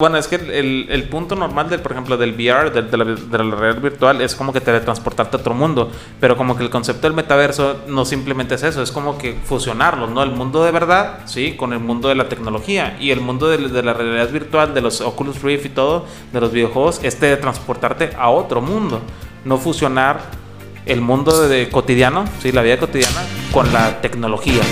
Bueno, es que el, el, punto normal, del, por ejemplo, del VR, de, la, de, la, realidad virtual, es como que teletransportarte a otro mundo. Pero como que el concepto del metaverso no simplemente es eso, es como que fusionarlos, ¿no? El mundo de verdad, ¿sí? Con el mundo de la tecnología. Y el mundo de, de la realidad virtual, de los Oculus Rift y todo, de los videojuegos, es teletransportarte a otro mundo. No fusionar el mundo de, cotidiano, ¿sí? La vida cotidiana, con la tecnología.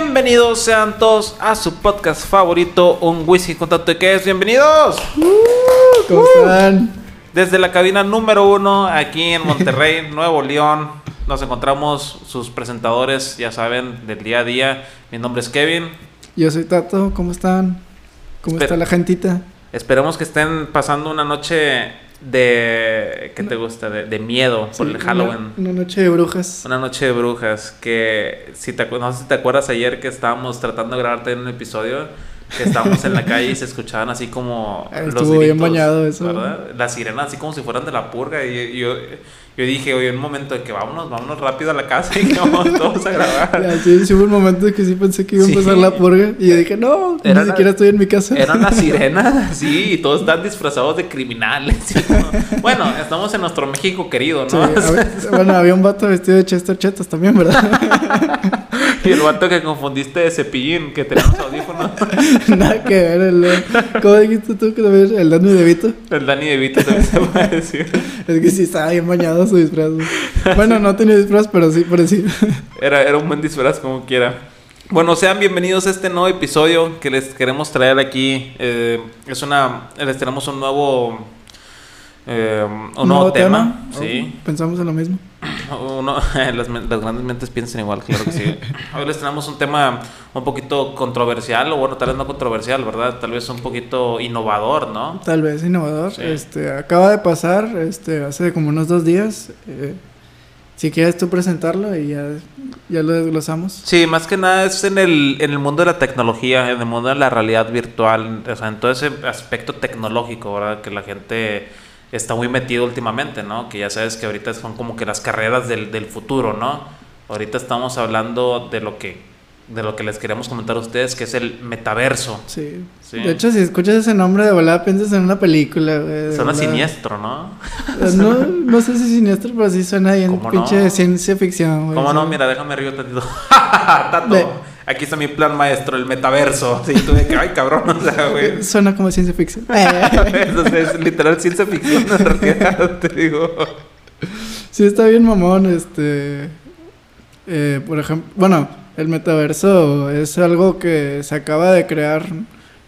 Bienvenidos sean todos a su podcast favorito, Un Whisky con Tanto de es. Bienvenidos. Uh, ¿Cómo están? Desde la cabina número uno, aquí en Monterrey, Nuevo León, nos encontramos sus presentadores, ya saben, del día a día. Mi nombre es Kevin. Yo soy Tato, ¿cómo están? ¿Cómo está la gentita? Esperemos que estén pasando una noche de ¿qué te gusta? De, miedo por el Halloween. Una, noche de brujas. Una noche de brujas que si te no sé si te acuerdas ayer que estábamos tratando de grabarte en un episodio que estábamos en la calle y se escuchaban así como Estuvo bien bañado eso. ¿verdad? Las sirenas así como si fueran de la purga y yo yo dije, oye, un momento de que vámonos, vámonos rápido a la casa y que vamos todos a grabar. sí, sí, hubo un momento de que sí pensé que iba a empezar la purga. Y yo dije, no, ni siquiera estoy en mi casa. Eran las sirenas, sí, y todos están disfrazados de criminales. Bueno, estamos en nuestro México querido, ¿no? bueno, había un vato vestido de Chester Chetos también, ¿verdad? y el vato que confundiste de cepillín, que tenemos audífonos. Nada que ver, el, ¿cómo dijiste tú que también el Dani De Vito? El Dani De Vito también se puede decir. Es que sí estaba bien bañado su disfraz. Bueno, no tenía disfraz, pero sí parecido. Era, era un buen disfraz como quiera. Bueno, sean bienvenidos a este nuevo episodio que les queremos traer aquí. Eh, es una, les tenemos un nuevo, eh, un, nuevo, tema. Sí. Pensamos en lo mismo. Uno, las, las, grandes mentes piensan igual, claro que sí. Hoy les tenemos un tema un poquito controversial, o bueno, tal vez no controversial, ¿verdad? Tal vez un poquito innovador, ¿no? Tal vez innovador. Este, acaba de pasar, este, hace como unos dos días. Eh, si quieres tú presentarlo y ya, ya lo desglosamos. Sí, más que nada es en el, en el mundo de la tecnología, en el mundo de la realidad virtual, o sea, en todo ese aspecto tecnológico, ¿verdad? Que la gente está muy metido últimamente, ¿no? Que ya sabes que ahorita son como que las carreras del, del futuro, ¿no? Ahorita estamos hablando de lo que de lo que les queremos comentar a ustedes, que es el metaverso. Sí. De hecho, si escuchas ese nombre de volada, piensas en una película, güey. Suena siniestro, ¿no? Eh, no, no sé si siniestro, pero sí suena bien pinche de ciencia ficción, güey. ¿Cómo no? Mira, déjame río tantito. Tato, aquí está mi plan maestro, el metaverso. Sí, tú de que, ay, cabrón, o sea, güey. Suena como ciencia ficción. Entonces, es literal ciencia ficción, en realidad, te digo. Sí, está bien mamón, este... Eh, por ejemplo, bueno, el metaverso es algo que se acaba de crear,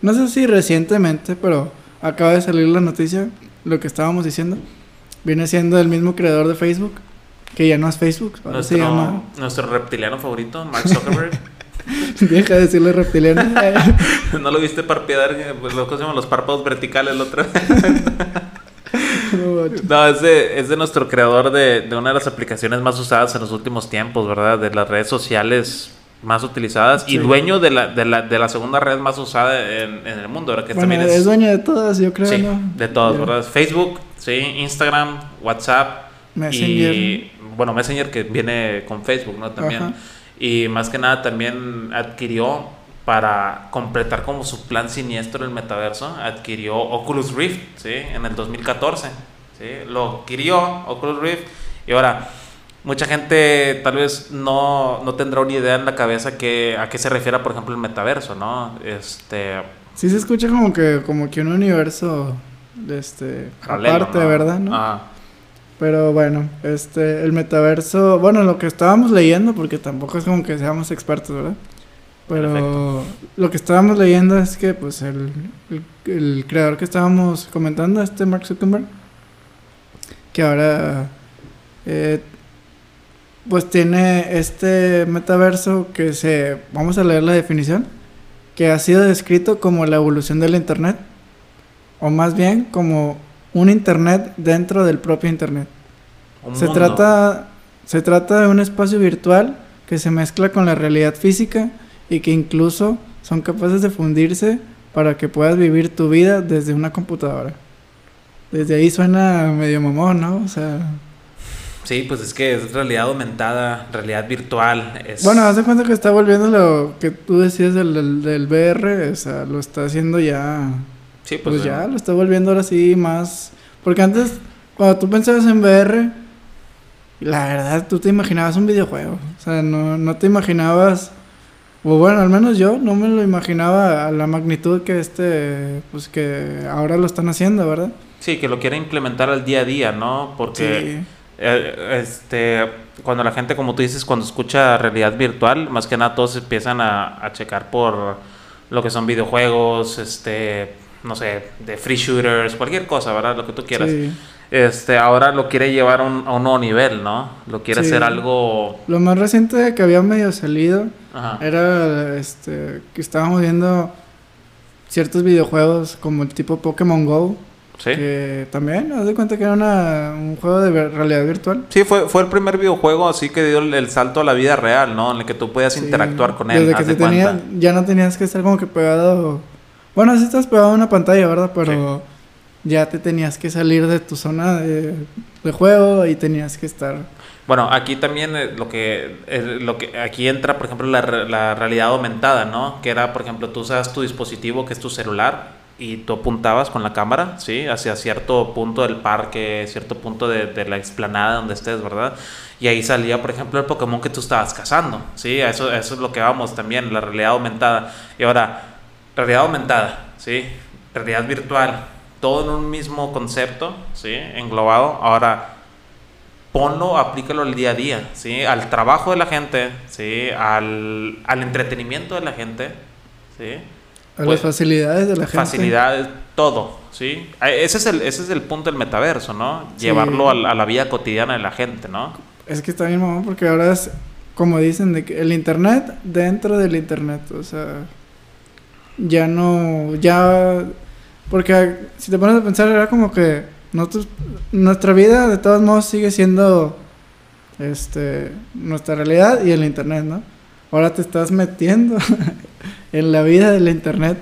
no sé si recientemente, pero acaba de salir la noticia, lo que estábamos diciendo. Viene siendo el mismo creador de Facebook, que ya no es Facebook, nuestro, se llama... Nuestro reptiliano favorito, Mark Zuckerberg. Deja de decirle reptiliano. ¿No lo viste parpadear? Pues lo que los párpados verticales la otra No, es de, es de nuestro creador de, de, una de las aplicaciones más usadas en los últimos tiempos, ¿verdad? De las redes sociales más utilizadas y dueño de la, de, la, de la segunda red más usada en, en el mundo, ¿verdad? Que bueno, también es, dueño de todas, yo creo, sí, de todas, ¿verdad? Facebook, sí, Instagram, WhatsApp Messenger. y, bueno, Messenger que viene con Facebook, ¿no? También. Y más que nada también adquirió para completar como su plan siniestro el metaverso, adquirió Oculus Rift, ¿sí? En el 2014, ¿sí? Lo adquirió Oculus Rift y ahora mucha gente tal vez no, no tendrá una idea en la cabeza que, a qué se refiere, por ejemplo, el metaverso, ¿no? Este... Sí se escucha como que, como que un universo este, aparte, ¿verdad? ¿no? Pero bueno, este, el metaverso, bueno, lo que estábamos leyendo, porque tampoco es como que seamos expertos, ¿verdad? Pero lo que estábamos leyendo es que, pues, el, el, creador que estábamos comentando, este Mark Zuckerberg, que ahora eh, pues tiene este metaverso que se, vamos a leer la definición, que ha sido descrito como la evolución del Internet, o más bien como un Internet dentro del propio Internet. se trata se trata de un espacio virtual que se mezcla con la realidad física y que incluso son capaces de fundirse para que puedas vivir tu vida desde una computadora. Desde ahí suena medio mamón, ¿no? O sea, Sí, pues es que es realidad aumentada, realidad virtual. Es... Bueno, haz de cuenta que está volviendo lo que tú decías del, del, VR, o sea, lo está haciendo ya. Sí, pues. pues ya, lo está volviendo ahora sí más. Porque antes, cuando tú pensabas en VR, la verdad, tú te imaginabas un videojuego. O sea, no, no te imaginabas. O bueno, al menos yo no me lo imaginaba a la magnitud que este. Pues que ahora lo están haciendo, ¿verdad? Sí, que lo quiere implementar al día a día, ¿no? Porque. Sí eh, este, cuando la gente, como tú dices, cuando escucha realidad virtual, más que nada todos empiezan a, a checar por lo que son videojuegos, este, no sé, de free shooters, cualquier cosa, ¿verdad? Lo que tú quieras. Este, ahora lo quiere llevar a un, a un nuevo nivel, ¿no? Lo quiere hacer algo... Lo más reciente que había medio salido era, este, que estábamos viendo ciertos videojuegos como el tipo Pokémon Go Sí. Que también, haz de cuenta que era un juego de realidad virtual. Sí, fue, fue el primer videojuego así que dio el, salto a la vida real, ¿no? En el que tú podías interactuar con él. Desde que te tenía, ya no tenías que estar como que pegado. Bueno, sí estás pegado a una pantalla, ¿verdad? Pero ya te tenías que salir de tu zona de, juego y tenías que estar. Bueno, aquí también eh, lo que, eh, lo que aquí entra, por ejemplo, la, la realidad aumentada, ¿no? Que era, por ejemplo, tú usas tu dispositivo, que es tu celular, y tú apuntabas con la cámara, ¿sí? Hacia cierto punto del parque, cierto punto de, de, la explanada donde estés, ¿verdad? Y ahí salía, por ejemplo, el Pokémon que tú estabas cazando, ¿sí? Eso, eso es lo que vamos también, la realidad aumentada. Y ahora, realidad aumentada, ¿sí? Realidad virtual, todo en un mismo concepto, ¿sí? Englobado. Ahora, ponlo, aplícalo al día a día, ¿sí? Al trabajo de la gente, ¿sí? Al, al entretenimiento de la gente, ¿sí? A las pues, facilidades de la gente. Facilidades, todo, ¿sí? Ese es el, ese es el punto del metaverso, ¿no? Llevarlo a, la vida cotidiana de la gente, ¿no? Es que está bien, mamá, porque ahora es, como dicen, de que el Internet dentro del Internet, o sea, ya no, ya, porque si te pones a pensar, era como que nosotros, nuestra vida de todos modos sigue siendo, este, nuestra realidad y el Internet, ¿no? Ahora te estás metiendo en la vida del internet.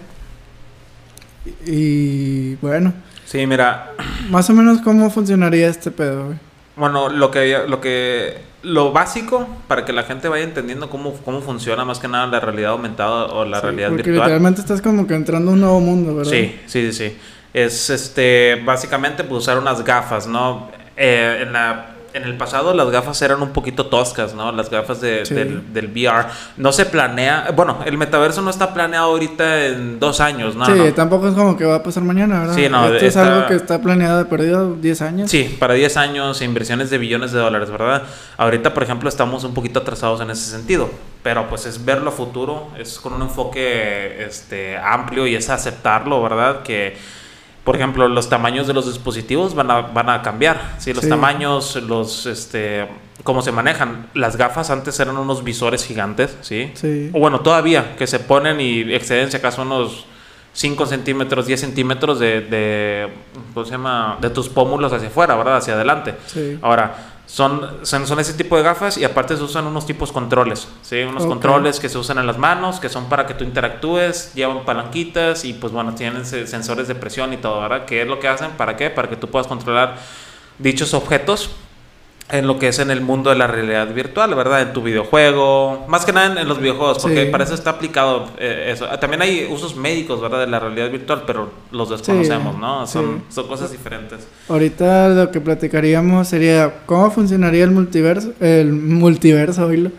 Y bueno. Sí, mira. Más o menos cómo funcionaría este pedo, güey. Bueno, lo que, lo que, lo básico para que la gente vaya entendiendo cómo, cómo funciona más que nada la realidad aumentada o la realidad porque virtual. literalmente estás como que entrando a un nuevo mundo, ¿verdad? Sí, sí, sí. Es este, básicamente pues usar unas gafas, ¿no? Eh, en la en el pasado las gafas eran un poquito toscas, ¿no? Las gafas de, del, VR. No se planea, bueno, el metaverso no está planeado ahorita en dos años, ¿no? Sí, tampoco es como que va a pasar mañana, ¿verdad? Sí, no. Esto es algo que está planeado de perdido 10 años. Sí, para 10 años, inversiones de billones de dólares, ¿verdad? Ahorita, por ejemplo, estamos un poquito atrasados en ese sentido, pero pues es verlo a futuro, es con un enfoque este, amplio y es aceptarlo, ¿verdad? Que por ejemplo, los tamaños de los dispositivos van a, van a cambiar. ¿sí? Los tamaños, los, este, cómo se manejan. Las gafas antes eran unos visores gigantes, ¿sí? sí. O bueno, todavía, que se ponen y exceden si acaso unos 5 centímetros, 10 centímetros de, de, ¿cómo se llama? De tus pómulos hacia afuera, ¿verdad? Hacia adelante. Sí. Ahora, son, son, ese tipo de gafas y aparte se usan unos tipos controles, ¿sí? Unos controles que se usan en las manos, que son para que tú interactúes, llevan palanquitas y pues bueno, tienen sensores de presión y todo, ¿verdad? ¿Qué es lo que hacen? ¿Para qué? Para que tú puedas controlar dichos objetos en lo que es en el mundo de la realidad virtual, ¿verdad? En tu videojuego, más que nada en, los videojuegos, porque para eso está aplicado eh, eso. También hay usos médicos, ¿verdad? De la realidad virtual, pero los desconocemos, ¿no? Son, son cosas diferentes. Ahorita lo que platicaríamos sería cómo funcionaría el multiverso, el multiverso, oílo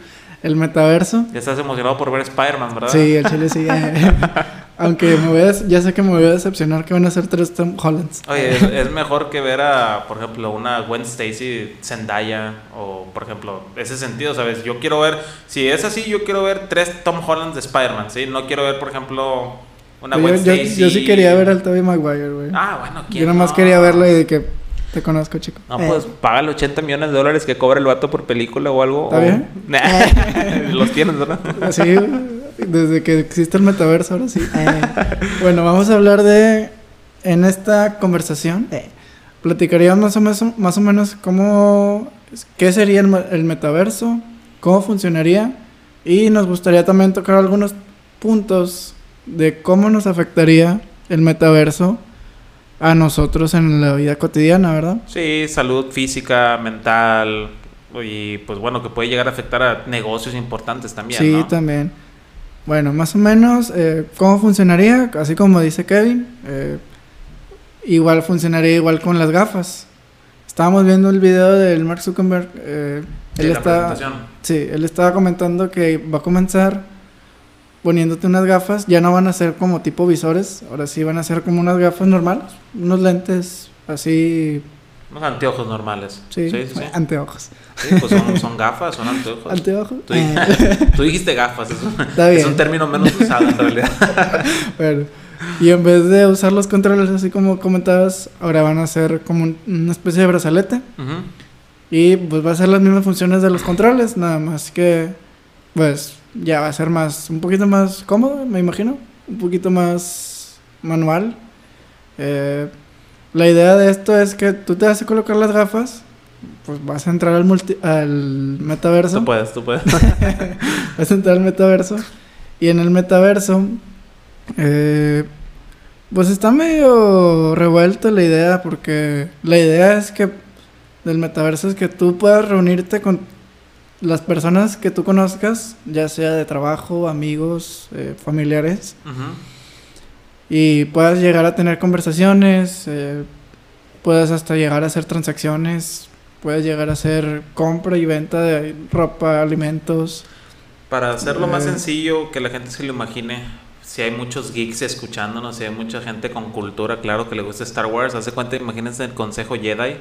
el metaverso. Ya estás emocionado por ver Spider-Man, ¿verdad? Sí, el chile sí. Aunque me voy ya sé que me voy a decepcionar que van a ser tres Tom Hollands. Oye, es, mejor que ver a, por ejemplo, una Gwen Stacy Zendaya o, por ejemplo, ese sentido, ¿sabes? Yo quiero ver, si es así, yo quiero ver tres Tom Hollands de Spider-Man, ¿sí? No quiero ver, por ejemplo, una Gwen Stacy. Yo, sí quería ver al Tobey Maguire, güey. Ah, bueno, ¿quién Yo nomás quería verlo y de que te conozco, chico. No, pues eh. págale 80 millones de dólares que cobra el vato por película o algo. ¿Está bien? Los tienes, ¿verdad? Sí, desde que existe el metaverso, ahora sí. Eh. bueno, vamos a hablar de. En esta conversación, eh, platicaríamos más o menos, más o menos cómo, qué sería el, metaverso, cómo funcionaría y nos gustaría también tocar algunos puntos de cómo nos afectaría el metaverso a nosotros en la vida cotidiana, ¿verdad? Sí, salud física, mental y pues bueno, que puede llegar a afectar a negocios importantes también. Sí, también. Bueno, más o menos, eh, ¿cómo funcionaría? Así como dice Kevin, eh, igual funcionaría igual con las gafas. Estábamos viendo el video del Mark Zuckerberg. Eh, él está, sí, él estaba comentando que va a comenzar poniéndote unas gafas. Ya no van a ser como tipo visores, ahora sí van a ser como unas gafas normales, unos lentes así. Unos anteojos normales. Sí, sí, sí, anteojos. Sí, pues son, gafas, son anteojos. ¿Anteojos? Tú, dijiste gafas, eso es un término menos usado en realidad. bueno. Y en vez de usar los controles así como comentabas, ahora van a ser como una especie de brazalete. Y pues va a ser las mismas funciones de los controles, nada más que pues ya va a ser más, un poquito más cómodo, me imagino. Un poquito más manual. Eh, la idea de esto es que tú te vas a colocar las gafas, pues vas a entrar al, multi al metaverso. Tú puedes, tú puedes. vas a entrar al metaverso. Y en el metaverso eh, pues está medio revuelta la idea, porque la idea es que del metaverso es que tú puedas reunirte con las personas que tú conozcas, ya sea de trabajo, amigos, eh, familiares, y puedas llegar a tener conversaciones, eh, puedas hasta llegar a hacer transacciones, puedes llegar a hacer compra y venta de ropa, alimentos. Para hacerlo más eh, sencillo, que la gente se lo imagine, si hay muchos geeks escuchándonos, si hay mucha gente con cultura, claro, que le gusta Star Wars, hace cuenta, imagínense el Consejo Jedi,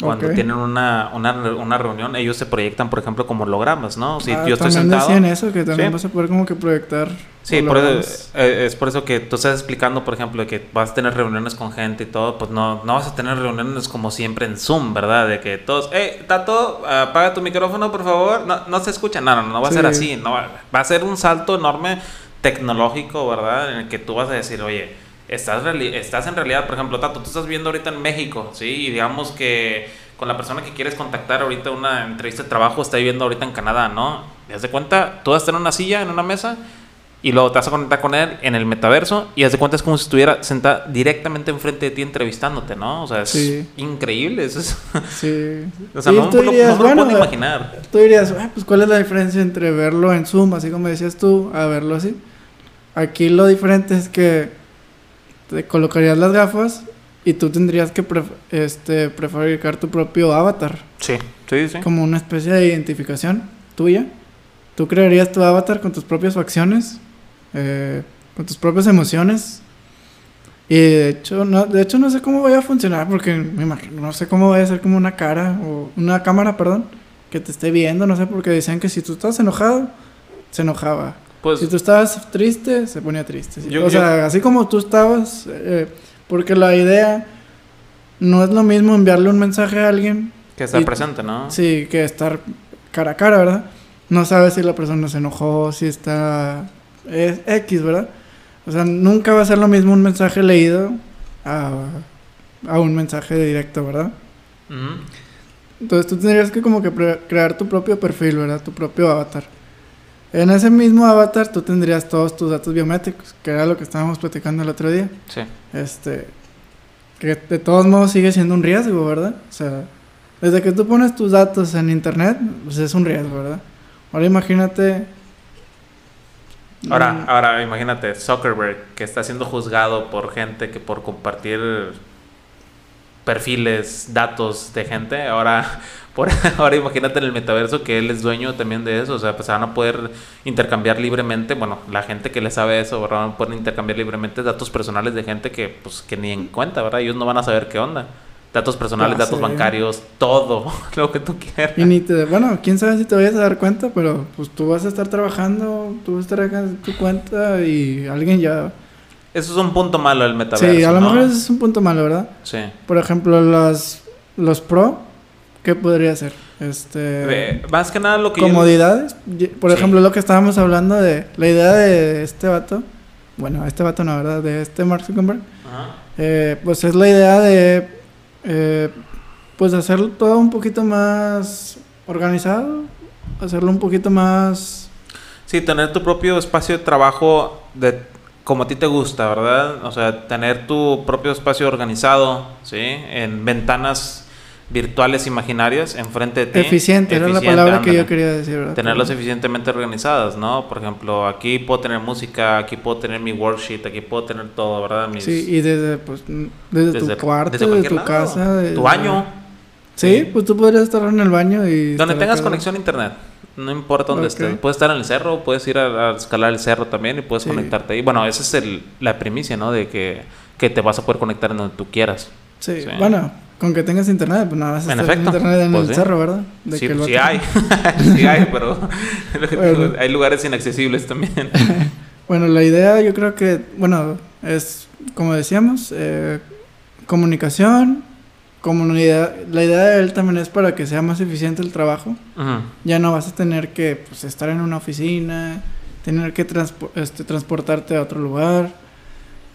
cuando tienen una, una, una, reunión, ellos se proyectan, por ejemplo, como hologramas, ¿no? Si ah, yo estoy sentado. decían eso, que también vas a poder como que proyectar. Sí, por eso, eh, es por eso que tú estás explicando, por ejemplo, que vas a tener reuniones con gente y todo, pues no, no vas a tener reuniones como siempre en Zoom, ¿verdad? De que todos, hey, Tato, apaga tu micrófono, por favor. No, no se escucha, no, no, no va a ser así, no va, va a ser un salto enorme tecnológico, ¿verdad? En el que tú vas a decir, oye, estás, estás en realidad, por ejemplo, Tato, tú estás viendo ahorita en México, ¿sí? Y digamos que con la persona que quieres contactar ahorita una entrevista de trabajo está viviendo ahorita en Canadá, ¿no? ¿Te das de cuenta? Tú vas a estar en una silla, en una mesa, y luego te vas a conectar con él en el metaverso y haz de cuenta es como si estuviera sentada directamente enfrente de ti entrevistándote, ¿no? O sea, es increíble. Eso es... Sí. o sea, no, dirías, lo puedo imaginar. Tú dirías, pues ¿cuál es la diferencia entre verlo en Zoom, así como decías tú, a verlo así? Aquí lo diferente es que te colocarías las gafas y tú tendrías que este, prefabricar tu propio avatar. Sí, sí, sí. Como una especie de identificación tuya. Tú crearías tu avatar con tus propias facciones, eh, con tus propias emociones. Y de hecho, no, de hecho no sé cómo vaya a funcionar porque me imagino, no sé cómo vaya a ser como una cara o una cámara, perdón, que te esté viendo, no sé, porque decían que si tú estás enojado, se enojaba. Pues, si tú estabas triste, se ponía triste. o sea, así como tú estabas, eh, porque la idea no es lo mismo enviarle un mensaje a alguien. Que estar presente, ¿no? Sí, que estar cara a cara, ¿verdad? No sabes si la persona se enojó, si está es X, ¿verdad? O sea, nunca va a ser lo mismo un mensaje leído a, a un mensaje directo, ¿verdad? Entonces tú tendrías que como que crear tu propio perfil, ¿verdad? Tu propio avatar. En ese mismo avatar tú tendrías todos tus datos biométricos, que era lo que estábamos platicando el otro día. Sí. Este, que de todos modos sigue siendo un riesgo, ¿verdad? O sea, desde que tú pones tus datos en internet, pues es un riesgo, ¿verdad? Ahora imagínate... Ahora, mm, ahora imagínate Zuckerberg, que está siendo juzgado por gente que por compartir perfiles, datos de gente, ahora ahora imagínate en el metaverso que él es dueño también de eso, o sea, pues van a poder intercambiar libremente, bueno, la gente que le sabe eso, ¿verdad? Van a poder intercambiar libremente datos personales de gente que, pues, que ni en cuenta, ¿verdad? Ellos no van a saber qué onda. Datos personales, ah, datos bancarios, todo lo que tú quieras. Y ni te, bueno, quién sabe si te vayas a dar cuenta, pero pues tú vas a estar trabajando, tú vas a estar acá en tu cuenta y alguien ya... Eso es un punto malo del metaverso. Sí, a lo mejor eso es un punto malo, ¿verdad? Sí. Por ejemplo, los, los pro ¿Qué podría ser? Este, más que nada lo que comodidades. Por ejemplo, lo que estábamos hablando de la idea de este vato. Bueno, este vato no, ¿verdad? De este Mark Zuckerberg. Eh, pues es la idea de Eh, pues hacerlo todo un poquito más organizado, hacerlo un poquito más... Sí, tener tu propio espacio de trabajo de como a ti te gusta, ¿verdad? O sea, tener tu propio espacio organizado, ¿sí? En ventanas virtuales imaginarias enfrente de ti. Eficiente, era la palabra que yo quería decir, ¿verdad? Tenerlas eficientemente organizadas, ¿no? Por ejemplo, aquí puedo tener música, aquí puedo tener mi worksheet, aquí puedo tener todo, ¿verdad? Sí, y desde, pues, desde, tu cuarto, desde, tu casa. Tu baño. Sí, pues tú podrías estar en el baño y... Donde tengas conexión a internet. No importa dónde estés. Puedes estar en el cerro, puedes ir a, escalar el cerro también y puedes conectarte ahí. Bueno, esa es el, la primicia, ¿no? De que, que, te vas a poder conectar en donde tú quieras. Sí, bueno, con que tengas internet, pues nada, vas a en efecto, internet en pues el cerro, ¿verdad? sí, que sí hay. sí hay, pero hay lugares inaccesibles también. bueno, la idea yo creo que, bueno, es, como decíamos, eh, comunicación, la idea de él también es para que sea más eficiente el trabajo. Ya no vas a tener que pues, estar en una oficina, tener que este, transportarte a otro lugar.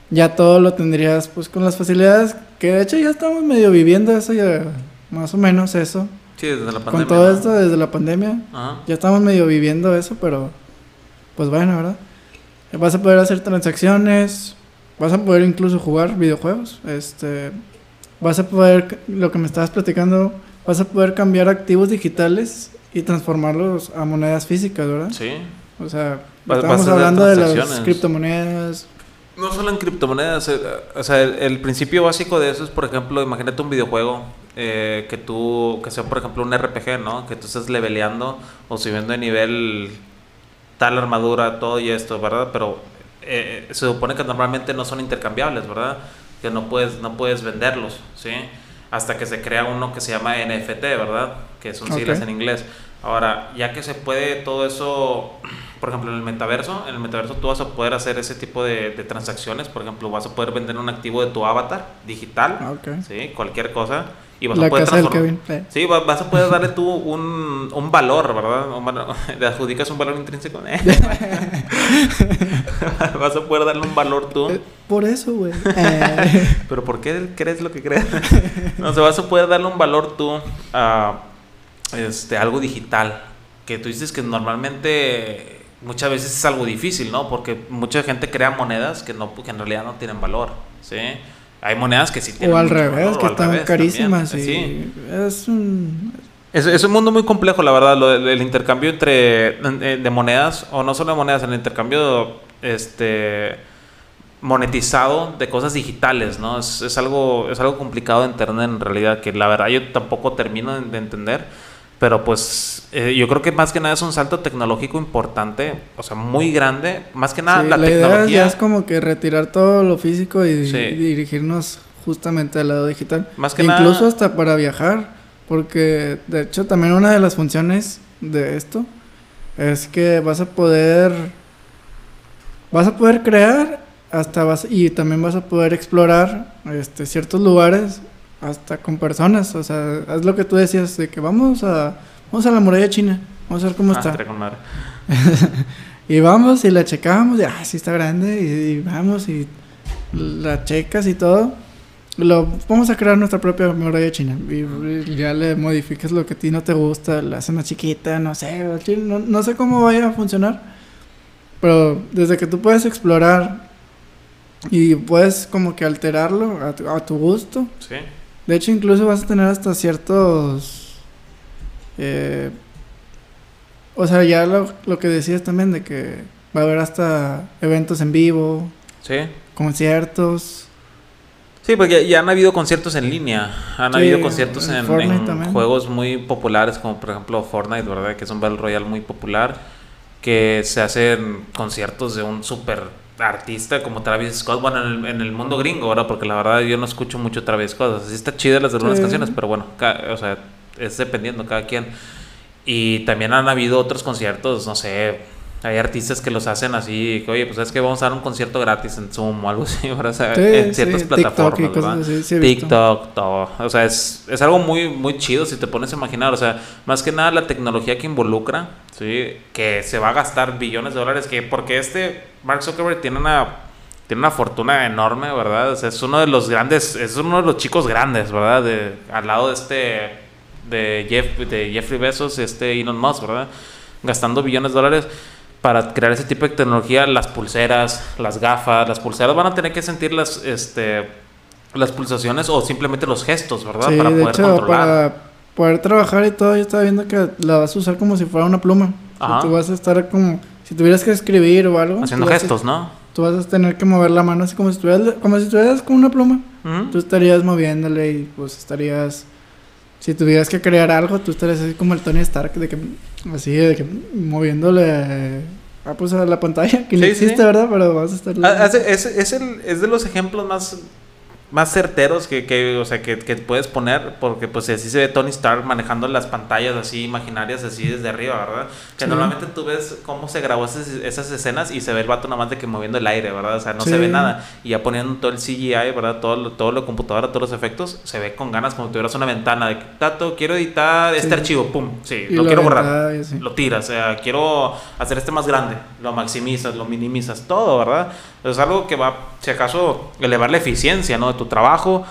Ya todo lo tendrías pues con las facilidades que de hecho ya estamos medio viviendo eso ya más o menos eso. Sí, desde la pandemia. Con todo esto desde la pandemia. Ya estamos medio viviendo eso, pero pues bueno, ¿verdad? Vas a poder hacer transacciones, vas a poder incluso jugar videojuegos, este vas a poder, lo que me estabas platicando, vas a poder cambiar activos digitales y transformarlos a monedas físicas, ¿verdad? Sí. O sea, estamos hablando de las criptomonedas. No solo en criptomonedas, eh, o sea, el, principio básico de eso es, por ejemplo, imagínate un videojuego eh, que tú, que sea por ejemplo un RPG, ¿no? Que tú estés leveleando o subiendo de nivel tal armadura, todo y esto, ¿verdad? Pero eh, se supone que normalmente no son intercambiables, ¿verdad? Que no puedes, no puedes venderlos, ¿sí? Hasta que se crea uno que se llama NFT, ¿verdad? Que son siglas en inglés. Ahora, ya que se puede todo eso, por ejemplo, en el metaverso, en el metaverso tú vas a poder hacer ese tipo de, transacciones, por ejemplo, vas a poder vender un activo de tu avatar digital, ah, ¿sí? Cualquier cosa y vas a poder transformar. Sí, vas a poder darle tú un, un valor, ¿verdad? le adjudicas un valor intrínseco. vas a poder darle un valor tú. Eh, por eso, güey. Pero ¿por qué crees lo que crees? no, o vas a poder darle un valor tú a este, algo digital. Que tú dices que normalmente muchas veces es algo difícil, ¿no? Porque mucha gente crea monedas que, no, que en realidad no tienen valor, ¿sí? Hay monedas que sí tienen. O al revés, que están carísimas. sí. Es un. Es, un mundo muy complejo, la verdad, el intercambio entre de monedas, o no solo de monedas, el intercambio este monetizado de cosas digitales, ¿no? Es, algo, es algo complicado de entender en realidad, que la verdad yo tampoco termino de entender. Pero pues eh, yo creo que más que nada es un salto tecnológico importante, o sea, muy grande. Más que nada la, tecnología. Idea es como que retirar todo lo físico y, dirigirnos justamente al lado digital. Más que Incluso hasta para viajar, porque de hecho también una de las funciones de esto es que vas a poder vas a poder crear hasta vas y también vas a poder explorar este ciertos lugares hasta con personas, o sea, es lo que tú decías de que vamos a vamos a la muralla china, vamos a ver cómo ah, está. y vamos y la checamos, y ah, sí está grande y, vamos y la checas y todo. Lo, vamos a crear nuestra propia muralla china y, ya le modificas lo que a ti no te gusta, la haces más chiquita, no sé, no, no sé cómo vaya a funcionar. Pero desde que tú puedes explorar y puedes como que alterarlo a tu, a tu gusto. Sí de hecho, incluso vas a tener hasta ciertos... Eh, o sea, ya lo, lo, que decías también de que va a haber hasta eventos en vivo. Sí. Conciertos. Sí, porque ya, han habido conciertos en línea. Han habido conciertos en, juegos muy populares, como por ejemplo Fortnite, ¿verdad? Que es un Battle Royale muy popular. Que se hacen conciertos de un super artista como Travis Scott, bueno, en el, mundo gringo, ¿verdad? Porque la verdad yo no escucho mucho Travis Scott, así está chida las de algunas canciones, pero bueno, o sea, es dependiendo cada quien. Y también han habido otros conciertos, no sé, hay artistas que los hacen así, que, oye, pues es que vamos a dar un concierto gratis en Zoom o algo así, O sea, en ciertas plataformas, TikTok, todo. O sea, es, es, algo muy, muy chido si te pones a imaginar. O sea, más que nada la tecnología que involucra, ¿sí? Que se va a gastar billones de dólares, que porque este Mark Zuckerberg tiene una tiene una fortuna enorme, ¿verdad? es uno de los grandes, es uno de los chicos grandes, ¿verdad? De, al lado de este, de, Jeff, de Jeffrey Bezos, este Elon Musk, ¿verdad? Gastando billones de dólares para crear ese tipo de tecnología, las pulseras, las gafas, las pulseras van a tener que sentir las, este, las pulsaciones o simplemente los gestos, ¿verdad? para poder controlar. Para poder trabajar y todo, yo estaba viendo que la vas a usar como si fuera una pluma. Ajá. tú vas a estar como, si tuvieras que escribir o algo. Haciendo gestos, ¿no? Tú vas a tener que mover la mano así como si estuvieras, como si estuvieras con una pluma. Tú estarías moviéndole y pues estarías... Si tuvieras que crear algo, tú estarías así como el Tony Stark, de que... Así, de que moviéndole... Ah, pues a la pantalla, que no existe, ¿verdad? Pero vas a estar... Ah, es, es, el, es de los ejemplos más más certeros que, que o sea, que, que, puedes poner, porque pues así se ve Tony Stark manejando las pantallas así imaginarias así desde arriba, ¿verdad? Que normalmente tú ves cómo se grabó esas, esas, escenas y se ve el vato nada más de que moviendo el aire, ¿verdad? O sea, no se ve nada. Y ya poniendo todo el CGI, ¿verdad? Todo, lo, todo lo computadora, todos los efectos, se ve con ganas como si tuvieras una ventana de Tato, quiero editar este archivo, pum, sí, lo, quiero borrar. Lo tiras, o sea, quiero hacer este más grande, lo maximizas, lo minimizas, todo, ¿verdad? Es algo que va, si acaso, elevar la eficiencia, ¿no? De tu trabajo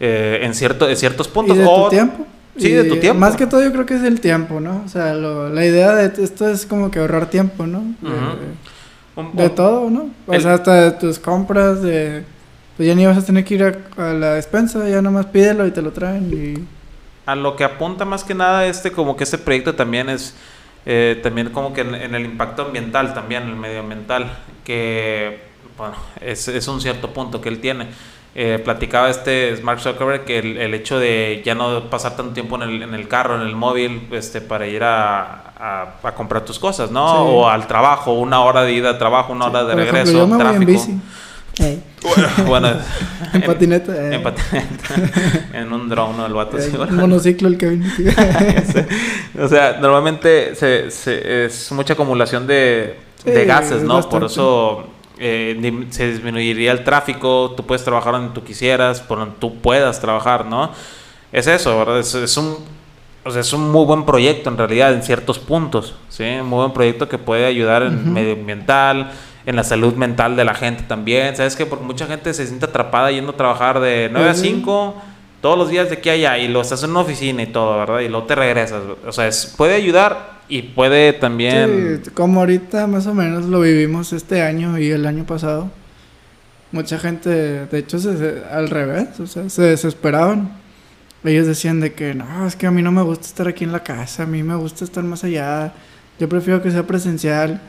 eh, en, cierto, en ciertos puntos. ¿Y de tu tiempo? Sí, de tu tiempo. Más que todo yo creo que es el tiempo, ¿no? O sea, la idea de esto es como que ahorrar tiempo, ¿no? De, todo, ¿no? O sea, hasta de tus compras, de... Pues ya ni vas a tener que ir a, la despensa, ya nomás pídelo y te lo traen y... A lo que apunta más que nada este, como que este proyecto también es... Eh, también como que en, en, el impacto ambiental también, el medioambiental, que bueno, es, es un cierto punto que él tiene. Eh, platicaba este Mark Zuckerberg que el, hecho de ya no pasar tanto tiempo en el, en el carro, en el móvil, este, para ir a, a, comprar tus cosas, ¿no? O al trabajo, una hora de ida al trabajo, una hora de regreso, tráfico. en bici. Bueno, en, patineta. En, eh. patineta. en un drone, ¿no? El vato. un monociclo el que o sea, normalmente se, se, es mucha acumulación de, de gases, ¿no? Por eso eh, se disminuiría el tráfico, tú puedes trabajar donde tú quisieras, por donde tú puedas trabajar, ¿no? Es eso, ¿verdad? Es, un, o sea, es un muy buen proyecto en realidad en ciertos puntos, ¿sí? Un muy buen proyecto que puede ayudar en medioambiental, en la salud mental de la gente también, ¿sabes qué? Porque mucha gente se siente atrapada yendo a trabajar de 9 a 5 todos los días de aquí a allá y lo estás en una oficina y todo, ¿verdad? Y luego te regresas. O sea, puede ayudar y puede también... Sí, como ahorita más o menos lo vivimos este año y el año pasado. Mucha gente, de hecho, se, al revés, o sea, se desesperaban. Ellos decían de que, no, es que a mí no me gusta estar aquí en la casa, a mí me gusta estar más allá, yo prefiero que sea presencial.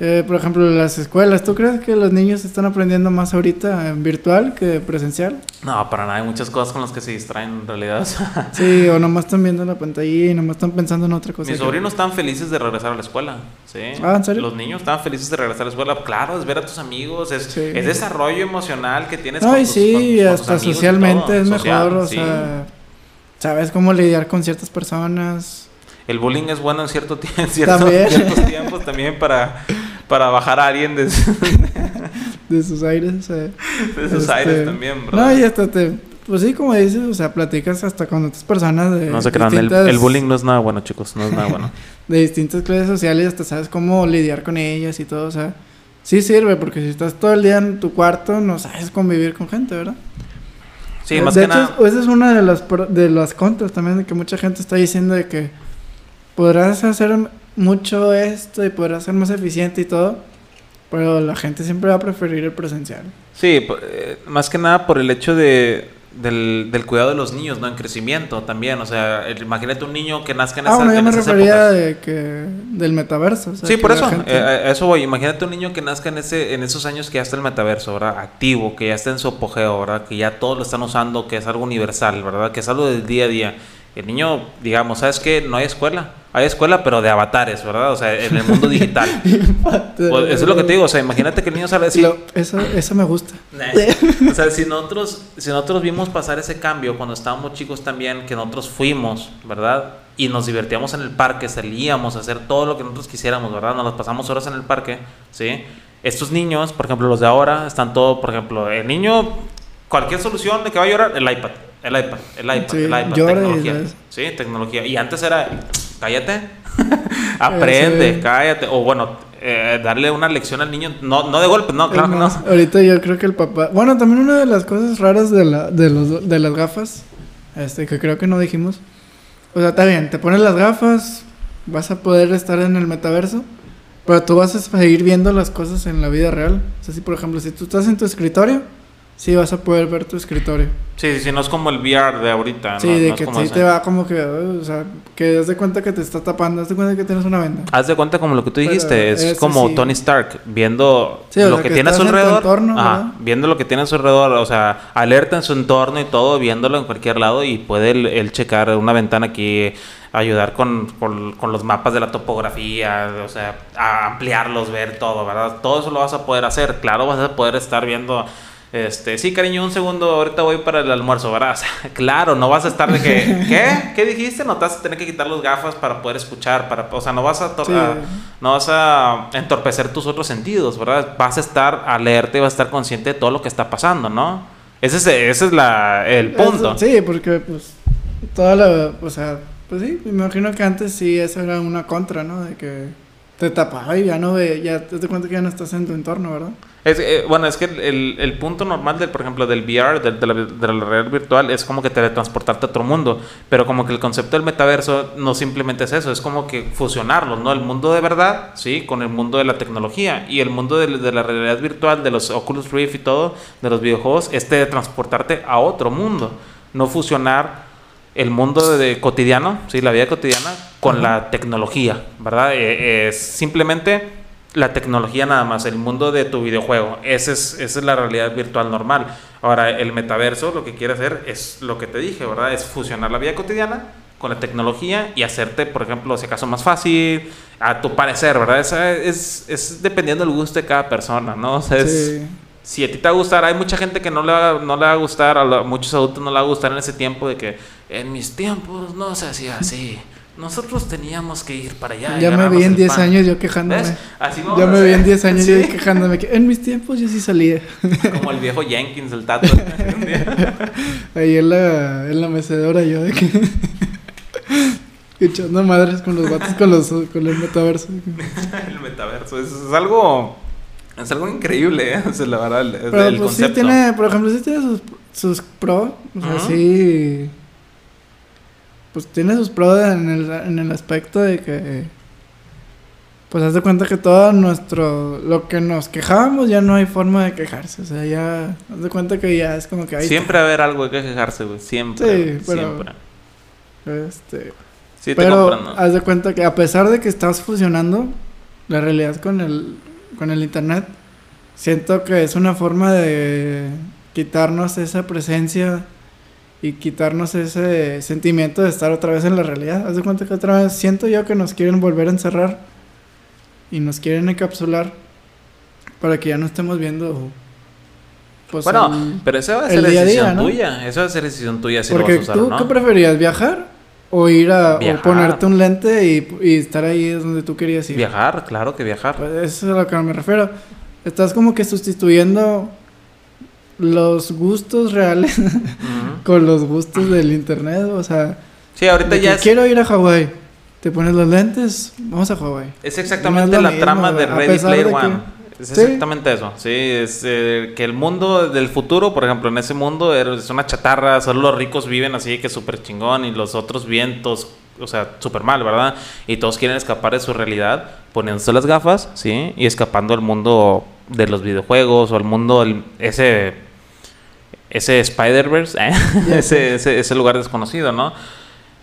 Eh, por ejemplo, las escuelas, ¿tú crees que los niños están aprendiendo más ahorita en virtual que presencial? No, para nada, hay muchas cosas con las que se distraen en realidad. sí, o nomás están viendo la pantalla y nomás están pensando en otra cosa. Mis sobrinos están felices de regresar a la escuela, ¿sí? Ah, ¿en serio? Los niños están felices de regresar a la escuela, claro, es ver a tus amigos, es, es desarrollo emocional que tienes Ay, sí, hasta socialmente es mejor, o sea, sabes cómo lidiar con ciertas personas. El bullying es bueno en, cierto en ciertos tiempos también para para bajar a alguien de, de sus aires. de sus aires este, también, bro. No, y hasta te. Pues sí, como dices, o sea, platicas hasta con otras personas de. No se crean, el, bullying no es nada bueno, chicos, no es nada bueno. de distintas clases sociales, hasta sabes cómo lidiar con ellas y todo, o sea. Sí sirve, porque si estás todo el día en tu cuarto, no sabes convivir con gente, ¿verdad? Sí, más que nada. Esa es una de las, de las contras también, de que mucha gente está diciendo de que podrás hacer mucho esto y poder ser más eficiente y todo, pero la gente siempre va a preferir el presencial. Sí, eh, más que nada por el hecho de, del, del, cuidado de los niños, ¿no? En crecimiento también, o sea, imagínate un niño que nazca en ah, bueno, yo me refería de que, del metaverso. sí, por eso, eh, eso voy, imagínate un niño que nazca en, ese, en esos años que ya está el metaverso, ¿verdad? Activo, que ya está en su apogeo, ¿verdad? Que ya todos lo están usando, que es algo universal, ¿verdad? Que es algo del día a día. El niño, digamos, ¿sabes qué? No hay escuela hay escuela, pero de avatares, ¿verdad? O sea, en el mundo digital. Pues, eso es lo que te digo, o sea, imagínate que el niño sale así. eso, eso me gusta. o sea, si nosotros, si nosotros vimos pasar ese cambio cuando estábamos chicos también, que nosotros fuimos, ¿verdad? Y nos divertíamos en el parque, salíamos a hacer todo lo que nosotros quisiéramos, ¿verdad? Nos pasamos horas en el parque, ¿sí? Estos niños, por ejemplo, los de ahora, están todo, por ejemplo, el niño, cualquier solución de que va a llorar, el iPad. El iPad, el iPad, el iPad, tecnología. Sí, tecnología. Y antes era, cállate, aprende, cállate. O bueno, eh, darle una lección al niño, no, no de golpe, no, claro que no. Ahorita yo creo que el papá. Bueno, también una de las cosas raras de, la, de, los, de las gafas, este, que creo que no dijimos. O sea, está bien, te pones las gafas, vas a poder estar en el metaverso, pero tú vas a seguir viendo las cosas en la vida real. O sea, si por ejemplo, si tú estás en tu escritorio Sí, vas a poder ver tu escritorio. Sí, sí, no es como el VR de ahorita. Sí, de que sí te va como que, o sea, que haz de cuenta que te está tapando, haz de cuenta que tienes una venda. Haz de cuenta como lo que tú dijiste, es como Tony Stark, viendo lo que, tiene a su alrededor. viendo lo que tiene a su alrededor, o sea, alerta en su entorno y todo, viéndolo en cualquier lado y puede él, checar una ventana aquí ayudar con, con, con, los mapas de la topografía, o sea, a ampliarlos, ver todo, ¿verdad? Todo eso lo vas a poder hacer. Claro, vas a poder estar viendo este, sí, cariño, un segundo, ahorita voy para el almuerzo, ¿verdad? claro, no vas a estar de que, ¿qué? ¿Qué dijiste? No te vas a tener que quitar los gafas para poder escuchar, para, o sea, no vas a, no vas a entorpecer tus otros sentidos, ¿verdad? Vas a estar alerta y vas a estar consciente de todo lo que está pasando, ¿no? Ese es, ese es la, el punto. sí, porque pues toda la, o sea, pues sí, me imagino que antes sí eso era una contra, ¿no? De que te tapaba y ya no ve, ya te das cuenta que ya no estás en tu entorno, ¿verdad? Es, eh, bueno, es que el, el, punto normal, del, por ejemplo, del VR, de, la, de, la, realidad virtual, es como que teletransportarte a otro mundo. Pero como que el concepto del metaverso no simplemente es eso, es como que fusionarlo, ¿no? El mundo de verdad, ¿sí? Con el mundo de la tecnología. Y el mundo de, la realidad virtual, de los Oculus Rift y todo, de los videojuegos, es teletransportarte a otro mundo. No fusionar el mundo de, cotidiano, ¿sí? La vida cotidiana con la tecnología, ¿verdad? Eh, es simplemente la tecnología nada más, el mundo de tu videojuego. Esa es, esa es la realidad virtual normal. Ahora, el metaverso lo que quiere hacer es lo que te dije, ¿verdad? Es fusionar la vida cotidiana con la tecnología y hacerte, por ejemplo, si acaso más fácil, a tu parecer, ¿verdad? es, es dependiendo del gusto de cada persona, ¿no? O sea, si a ti te va a gustar, hay mucha gente que no le va, no le va a gustar, a muchos adultos no le va a gustar en ese tiempo de que en mis tiempos no se hacía así. Nosotros teníamos que ir para allá. Ya me vi en 10 años yo quejándome. ya me vi en 10 años yo quejándome. Que en mis tiempos yo sí salía. Como el viejo Jenkins, el tato. Ahí en la, en la mecedora yo de que... Echando madres con los vatos con, los, con el metaverso. el metaverso. Es, es algo... Es algo increíble, ¿eh? O sea, la verdad, el, Pero, el pues, concepto. Sí tiene, por ejemplo, sí tiene sus, sus pros. O sea, sí pues tiene sus pros en el, en el aspecto de que pues haz de cuenta que todo nuestro lo que nos quejábamos ya no hay forma de quejarse. O sea ya haz de cuenta que ya es como que hay siempre va a haber algo de que quejarse güey siempre sí, pero, siempre. este sí, pero haz de cuenta que a pesar de que estás fusionando la realidad con el con el internet siento que es una forma de quitarnos esa presencia y quitarnos ese sentimiento de estar otra vez en la realidad. Haz de cuenta que otra vez siento yo que nos quieren volver a encerrar y nos quieren encapsular para que ya no estemos viendo. Pues, bueno, pero esa va a ser decisión tuya. Esa va a ser decisión tuya si Porque lo vas a usar, tú, ¿qué preferías? ¿Viajar? O ir a o ponerte un lente y, y, estar ahí donde tú querías ir. Viajar, claro que viajar. Pues eso es a lo que me refiero. Estás como que sustituyendo los gustos reales con los gustos del internet, o sea... Sí, ahorita ya Quiero ir a Hawái. Te pones los lentes, vamos a Hawái. Es exactamente la trama de Ready Player One. Es exactamente eso, sí, es eh, que el mundo del futuro, por ejemplo, en ese mundo es una chatarra, solo los ricos viven así que súper chingón y los otros vientos, o sea, súper mal, ¿verdad? Y todos quieren escapar de su realidad poniéndose las gafas, ¿sí? Y escapando al mundo de los videojuegos o al mundo, ese ese Spider-Verse, ¿eh? ese, ese, ese, lugar desconocido, ¿no?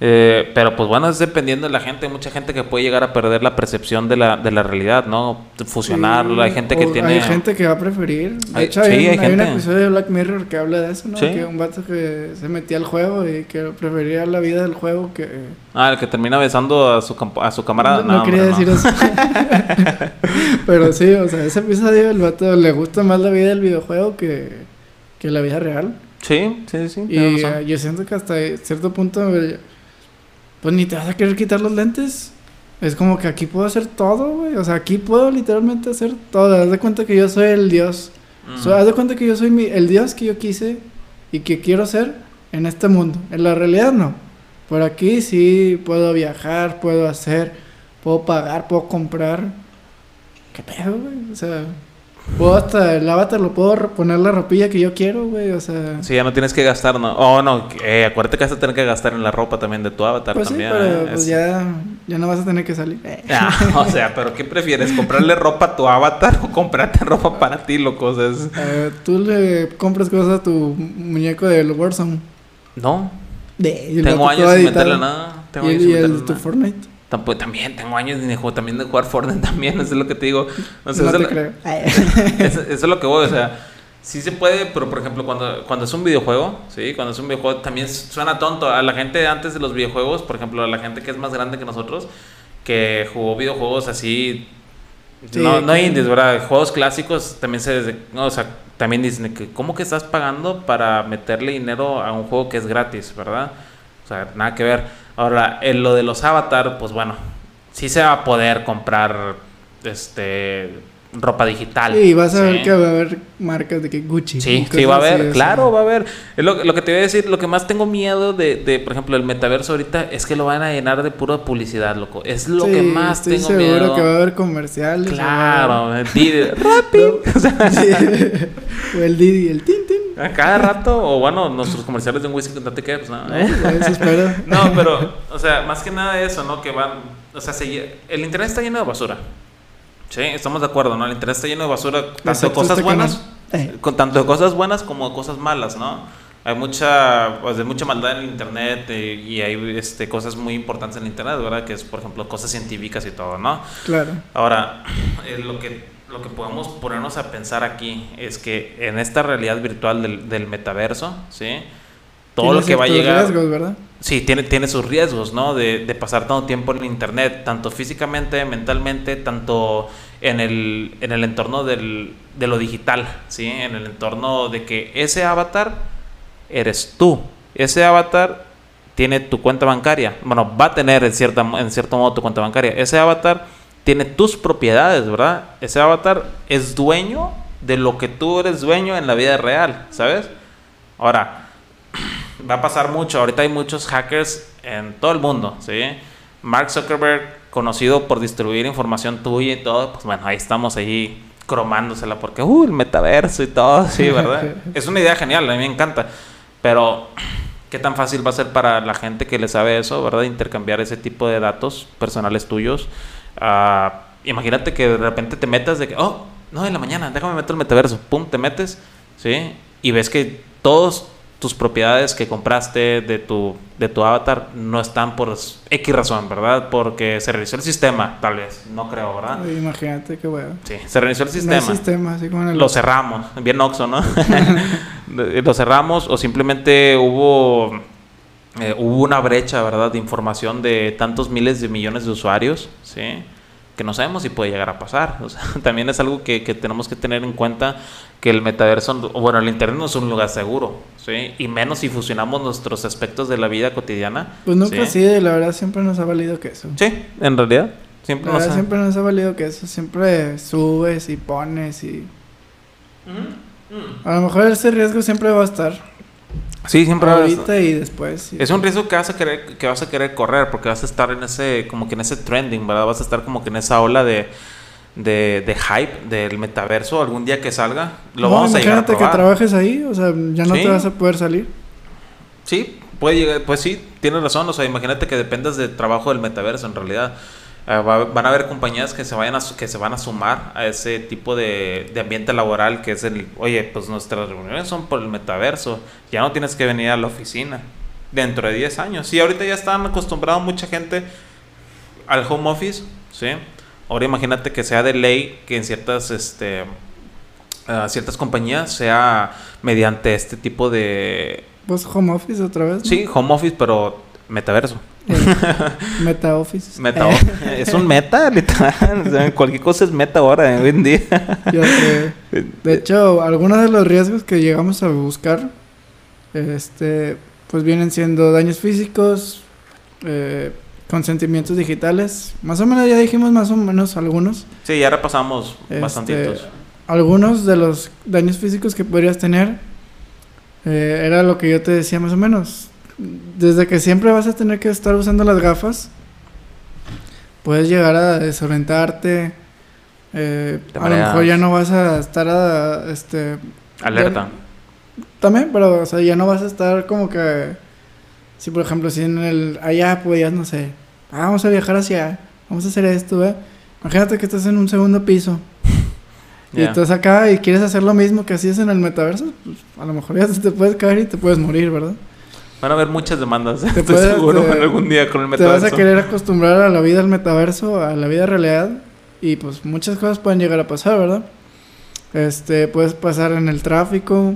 Eh, pero pues bueno, es dependiendo de la gente. Hay mucha gente que puede llegar a perder la percepción de la, de la realidad, ¿no? Fusionarlo. hay gente que tiene. Hay gente que va a preferir. De hecho, hay, hay, un episodio de Black Mirror que habla de eso, ¿no? Que un vato que se metía al juego y que prefería la vida del juego que. Ah, el que termina besando a su, a su camarada. No, quería decir eso. pero sí, o sea, ese episodio el vato le gusta más la vida del videojuego que que la vida real. Sí, sí, sí. Y yo siento que hasta cierto punto, pues ni te vas a querer quitar los lentes. Es como que aquí puedo hacer todo, güey. O sea, aquí puedo literalmente hacer todo. Haz de cuenta que yo soy el Dios. haz de cuenta que yo soy mi, el Dios que yo quise y que quiero ser en este mundo. En la realidad no. Por aquí sí puedo viajar, puedo hacer, puedo pagar, puedo comprar. ¿Qué pedo, güey? O sea, Puedo hasta el avatar lo puedo poner la ropilla que yo quiero, güey, o sea... Sí, ya no tienes que gastar, ¿no? Oh, no, eh, acuérdate que vas a tener que gastar en la ropa también de tu avatar pues también. Sí, pero pues ya, ya no vas a tener que salir. Ah, o sea, pero ¿qué prefieres? ¿Comprarle ropa a tu avatar o comprarte ropa para ti, loco? O eh, ¿Tú le compras cosas a tu muñeco del Warzone? No. De, Tengo años sin meterle nada. Tengo ¿Y, años sin el, tu Fortnite? También tengo años de también de jugar Fortnite también, eso es lo que te digo. no te eso, creo. eso, es lo que voy, o sea, sí se puede, pero por ejemplo, cuando, cuando es un videojuego, sí, cuando es un videojuego también suena tonto. A la gente antes de los videojuegos, por ejemplo, a la gente que es más grande que nosotros, que jugó videojuegos así no, no indies, ¿verdad? Juegos clásicos también se no, o sea, también dicen que cómo que estás pagando para meterle dinero a un juego que es gratis, ¿verdad? O sea, nada que ver. Ahora, en lo de los avatar, pues bueno, sí se va a poder comprar este ropa digital. Sí, vas a ver que va a haber marcas de que Gucci. Sí, sí va a haber, claro, va a haber. Lo, lo, que te voy a decir, lo que más tengo miedo de, de, por ejemplo, el metaverso ahorita es que lo van a llenar de pura publicidad, loco. Es lo que más estoy tengo seguro seguro que va a haber comerciales. Claro, Didi, Rappi. o el Didi, el Tintin. A cada rato, o bueno, nuestros comerciales de un whisky con que pues no. Espero. No, pero, o sea, más que nada eso, ¿no? Que van, o sea, el internet está lleno de basura. Sí, estamos de acuerdo, ¿no? El internet está lleno de basura, tanto de cosas buenas, eh. con tanto de cosas buenas como de cosas malas, ¿no? Hay mucha, pues, de mucha maldad en el internet eh, y hay este, cosas muy importantes en el internet, ¿verdad? Que es, por ejemplo, cosas científicas y todo, ¿no? Claro. Ahora, eh, lo que lo que podemos ponernos a pensar aquí es que en esta realidad virtual del, del metaverso, ¿sí? Todo lo que va a llegar. riesgos, ¿verdad? Sí, tiene, tiene sus riesgos, ¿no? De, de pasar tanto tiempo en internet, tanto físicamente, mentalmente, tanto en el, en el entorno del, de lo digital, ¿sí? En el entorno de que ese avatar eres tú. Ese avatar tiene tu cuenta bancaria. Bueno, va a tener en, cierta, en cierto modo tu cuenta bancaria. Ese avatar tiene tus propiedades, ¿verdad? Ese avatar es dueño de lo que tú eres dueño en la vida real, ¿sabes? Ahora, va a pasar mucho. Ahorita hay muchos hackers en todo el mundo, ¿sí? Mark Zuckerberg, conocido por distribuir información tuya y todo, pues bueno, ahí estamos ahí cromándosela porque, uh, el metaverso y todo, sí, ¿verdad? es una idea genial, a mí me encanta. Pero, ¿qué tan fácil va a ser para la gente que le sabe eso, ¿verdad? Intercambiar ese tipo de datos personales tuyos. Ah, imagínate que de repente te metas de que, oh, no, en la mañana, déjame meter el metaverso. Pum, te metes, ¿sí? Y ves que todos tus propiedades que compraste de tu, de tu avatar no están por X razón, ¿verdad? Porque se reinició el sistema, tal vez. No creo, ¿verdad? imagínate qué bueno. Sí, se reinició el sistema. No sistema así como Lo cerramos, bien oxo, ¿no? Lo cerramos o simplemente hubo, eh, hubo una brecha, ¿verdad? De información de tantos miles de millones de usuarios, ¿sí? que no sabemos si puede llegar a pasar. O sea, también es algo que, que, tenemos que tener en cuenta que el metaverso, bueno, el Internet no es un lugar seguro, ¿sí? Y menos si fusionamos nuestros aspectos de la vida cotidiana. Pues nunca ¿sí? la verdad siempre nos ha valido que eso. Sí, en realidad. Siempre, nos, ha... siempre nos ha valido que eso. Siempre subes y pones y... A lo mejor ese riesgo siempre va a estar. Sí, siempre ahorita y después. Es un riesgo que vas a querer que vas a querer correr porque vas a estar en ese como que en ese trending, ¿verdad? Vas a estar como que en esa ola de de, de hype del metaverso algún día que salga. Lo vamos a llegar a que trabajes ahí, o sea, ya no te vas a poder salir. Sí, puede llegar, pues sí, tienes razón, o sea, imagínate que dependas del trabajo del metaverso en realidad. Eh, van a haber compañías que se vayan a, que se van a sumar a ese tipo de, de, ambiente laboral que es el, oye, pues nuestras reuniones son por el metaverso, ya no tienes que venir a la oficina dentro de 10 años. Sí, ahorita ya están acostumbrados mucha gente al home office, ¿sí? Ahora imagínate que sea de ley que en ciertas, este, uh, ciertas compañías sea mediante este tipo de... Pues home office otra vez. Sí, home office, pero metaverso. meta office. Meta es un meta, literal. cualquier cosa es meta ahora, hoy en día. De hecho, algunos de los riesgos que llegamos a buscar, este, pues vienen siendo daños físicos, eh, consentimientos digitales. Más o menos ya dijimos más o menos algunos. Sí, ya repasamos este, bastantitos. Algunos de los daños físicos que podrías tener eh, era lo que yo te decía más o menos desde que siempre vas a tener que estar usando las gafas, puedes llegar a desorientarte. Eh, a lo mejor ya no vas a estar a, este alerta. también, pero o sea, ya no vas a estar como que si por ejemplo si en el allá podías no sé, ah, vamos a viajar hacia, vamos a hacer esto, ¿eh? Imagínate que estás en un segundo piso. Y estás acá y quieres hacer lo mismo que hacías en el metaverso, pues, a lo mejor ya te puedes caer y te puedes morir, ¿verdad? Van a haber muchas demandas, estoy seguro, algún día con el metaverso. Te vas a querer acostumbrar a la vida del metaverso, a la vida realidad, y pues muchas cosas pueden llegar a pasar, ¿verdad? Este, puedes pasar en el tráfico,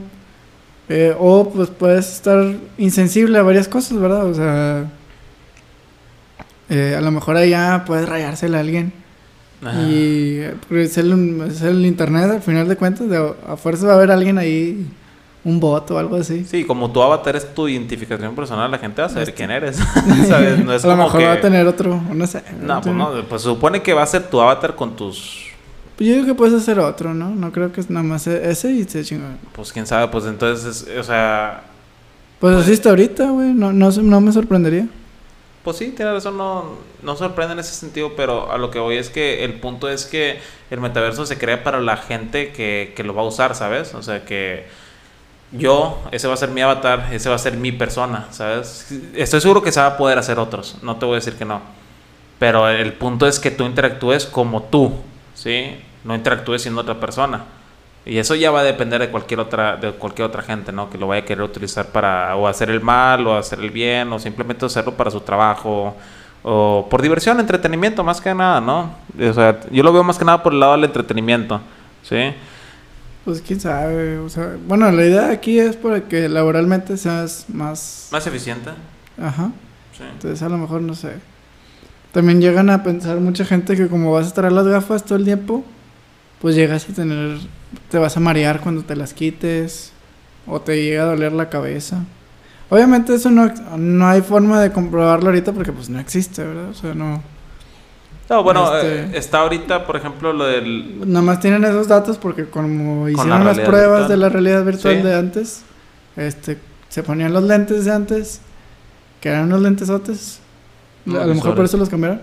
eh, o pues puedes estar insensible a varias cosas, ¿verdad? O sea, eh, a lo mejor allá puedes rayársela a alguien. Y es el, es el internet, al final de cuentas, a fuerza va a haber alguien ahí un bot o algo así. Sí, como tu avatar es tu identificación personal, la gente va a saber quién eres. ¿Sabes? No es a lo mejor va a tener otro, no sé. No, pues no, pues se supone que va a ser tu avatar con tus... Pues yo digo que puedes hacer otro, ¿no? No creo que es nada más e-, ese y se chingó. Pues quién sabe, pues entonces, o sea... Pues, así está ahorita, güey, no, no, no me sorprendería. Pues sí, tiene razón, no, no sorprende en ese sentido, pero a lo que voy es que el punto es que el metaverso se crea para la gente que, que lo va a usar, ¿sabes? O sea, que yo, ese va a ser mi avatar, ese va a ser mi persona, ¿sabes? Estoy seguro que se va a poder hacer otros, no te voy a decir que no. Pero el punto es que tú interactúes como tú, ¿sí? No interactúes siendo otra persona. Y eso ya va a depender de cualquier otra de cualquier otra gente, ¿no? Que lo vaya a querer utilizar para o hacer el mal o hacer el bien o simplemente hacerlo para su trabajo o por diversión, entretenimiento, más que nada, ¿no? O sea, yo lo veo más que nada por el lado del entretenimiento, ¿sí? Pues quién sabe, o sea, bueno, la idea aquí es para que laboralmente seas más... Más eficiente. Ajá. Sí. Entonces a lo mejor no sé. También llegan a pensar mucha gente que como vas a estar a las gafas todo el tiempo, pues llegas a tener, te vas a marear cuando te las quites o te llega a doler la cabeza. Obviamente eso no, no hay forma de comprobarlo ahorita porque pues no existe, ¿verdad? O sea, no... No, bueno, este, eh, está ahorita, por ejemplo, lo del... Nada más tienen esos datos porque como hicieron las pruebas de la realidad virtual de antes, este, se ponían los lentes de antes, que eran unos lentesotes, a lo mejor por eso los cambiaron.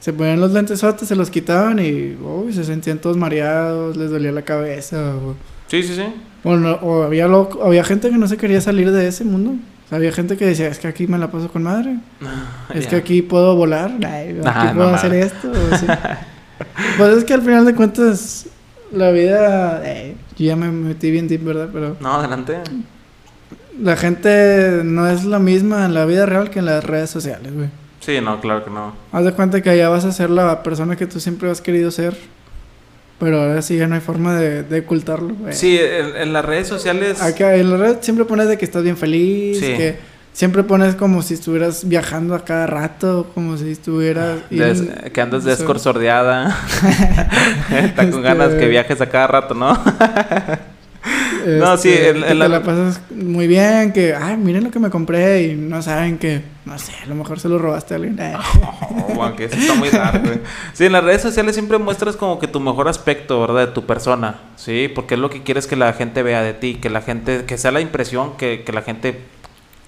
Se ponían los lentesotes, se los quitaban y uy, se sentían todos mareados, les dolía la cabeza. Sí, sí, sí. o había, había gente que no se quería salir de ese mundo había gente que decía, es que aquí me la paso con madre. es que aquí puedo volar. aquí puedo hacer esto. pues es que al final de cuentas, la vida... yo ya me metí bien deep, ¿verdad? Pero... No, adelante. La gente no es la misma en la vida real que en las redes sociales, güey. Sí, no, claro que no. Haz de cuenta que allá vas a ser la persona que tú siempre has querido ser. Pero ahora sí ya no hay forma de, ocultarlo. Sí, en, las redes sociales. Acá en las redes siempre pones de que estás bien feliz, que siempre pones como si estuvieras viajando a cada rato, como si estuvieras. que andas descorsordeada. Está con ganas que este viajes a cada rato, ¿no? no, sí, en, este, la... pasas muy bien, que, ay, miren lo que me compré y no saben que, no sé, a lo mejor se lo robaste a alguien. Oh, eso está muy raro, Sí, en las redes sociales siempre muestras como que tu mejor aspecto, ¿verdad? De tu persona, ¿sí? Porque es lo que quieres que la gente vea de ti, que la gente, que sea la impresión que, que la gente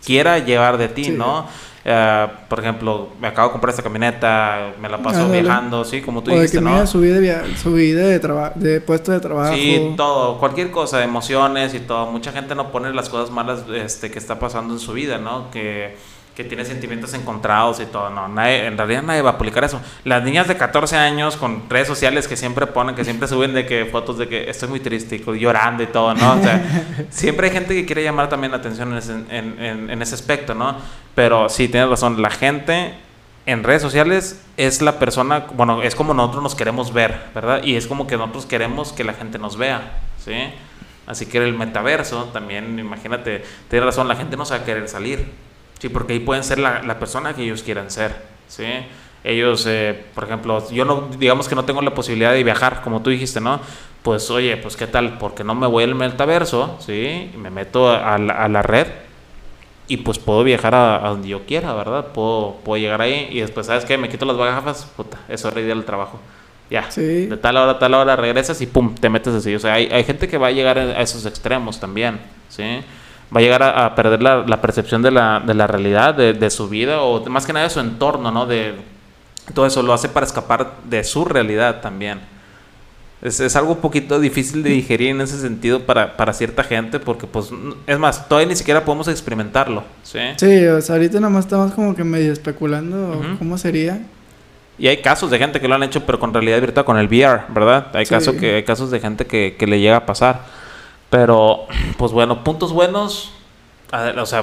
quiera llevar de ti, ¿no? Eh, por ejemplo, me acabo de comprar esta camioneta, me la paso viajando, sí, como tú dijiste, ¿no? subí de, subí de, de puesto de trabajo. Sí, todo, cualquier cosa, emociones y todo. Mucha gente no pone las cosas malas este, que está pasando en su vida, ¿no? Que que tiene sentimientos encontrados y todo. No, nadie, en realidad nadie va a publicar eso. Las niñas de 14 años con redes sociales que siempre ponen, que siempre suben de que fotos de que estoy muy triste y llorando y todo, ¿no? O sea, siempre hay gente que quiere llamar también la atención en ese, en, en, ese aspecto, ¿no? Pero sí, tienes razón, la gente en redes sociales es la persona, bueno, es como nosotros nos queremos ver, ¿verdad? Y es como que nosotros queremos que la gente nos vea, ¿sí? Así que el metaverso también, imagínate, tienes razón, la gente no se va a querer salir Sí, porque ahí pueden ser la, la persona que ellos quieran ser, ¿sí? Ellos, eh, por ejemplo, yo no, digamos que no tengo la posibilidad de viajar, como tú dijiste, ¿no? Pues, oye, pues, ¿qué tal? Porque no me voy al metaverso, ¿sí? Y me meto a la, a la red y pues puedo viajar a, donde yo quiera, ¿verdad? Puedo, puedo llegar ahí y después, ¿sabes qué? Me quito las gafas, puta, eso es del trabajo. Ya, de tal hora a tal hora regresas y pum, te metes así. O sea, hay, hay gente que va a llegar a esos extremos también, ¿sí? Va a llegar a, perder la, percepción de la, de la realidad, de, su vida, o más que nada de su entorno, ¿no? De, todo eso lo hace para escapar de su realidad también. Es, es algo un poquito difícil de digerir en ese sentido para, para, cierta gente, porque pues, es más, todavía ni siquiera podemos experimentarlo, ¿sí? Sí, o sea, ahorita nomás estamos como que medio especulando cómo sería. Y hay casos de gente que lo han hecho, pero con realidad virtual, con el VR, ¿verdad? Hay, casos que, hay casos de gente que, que le llega a pasar. Pero, pues bueno, puntos buenos. o sea,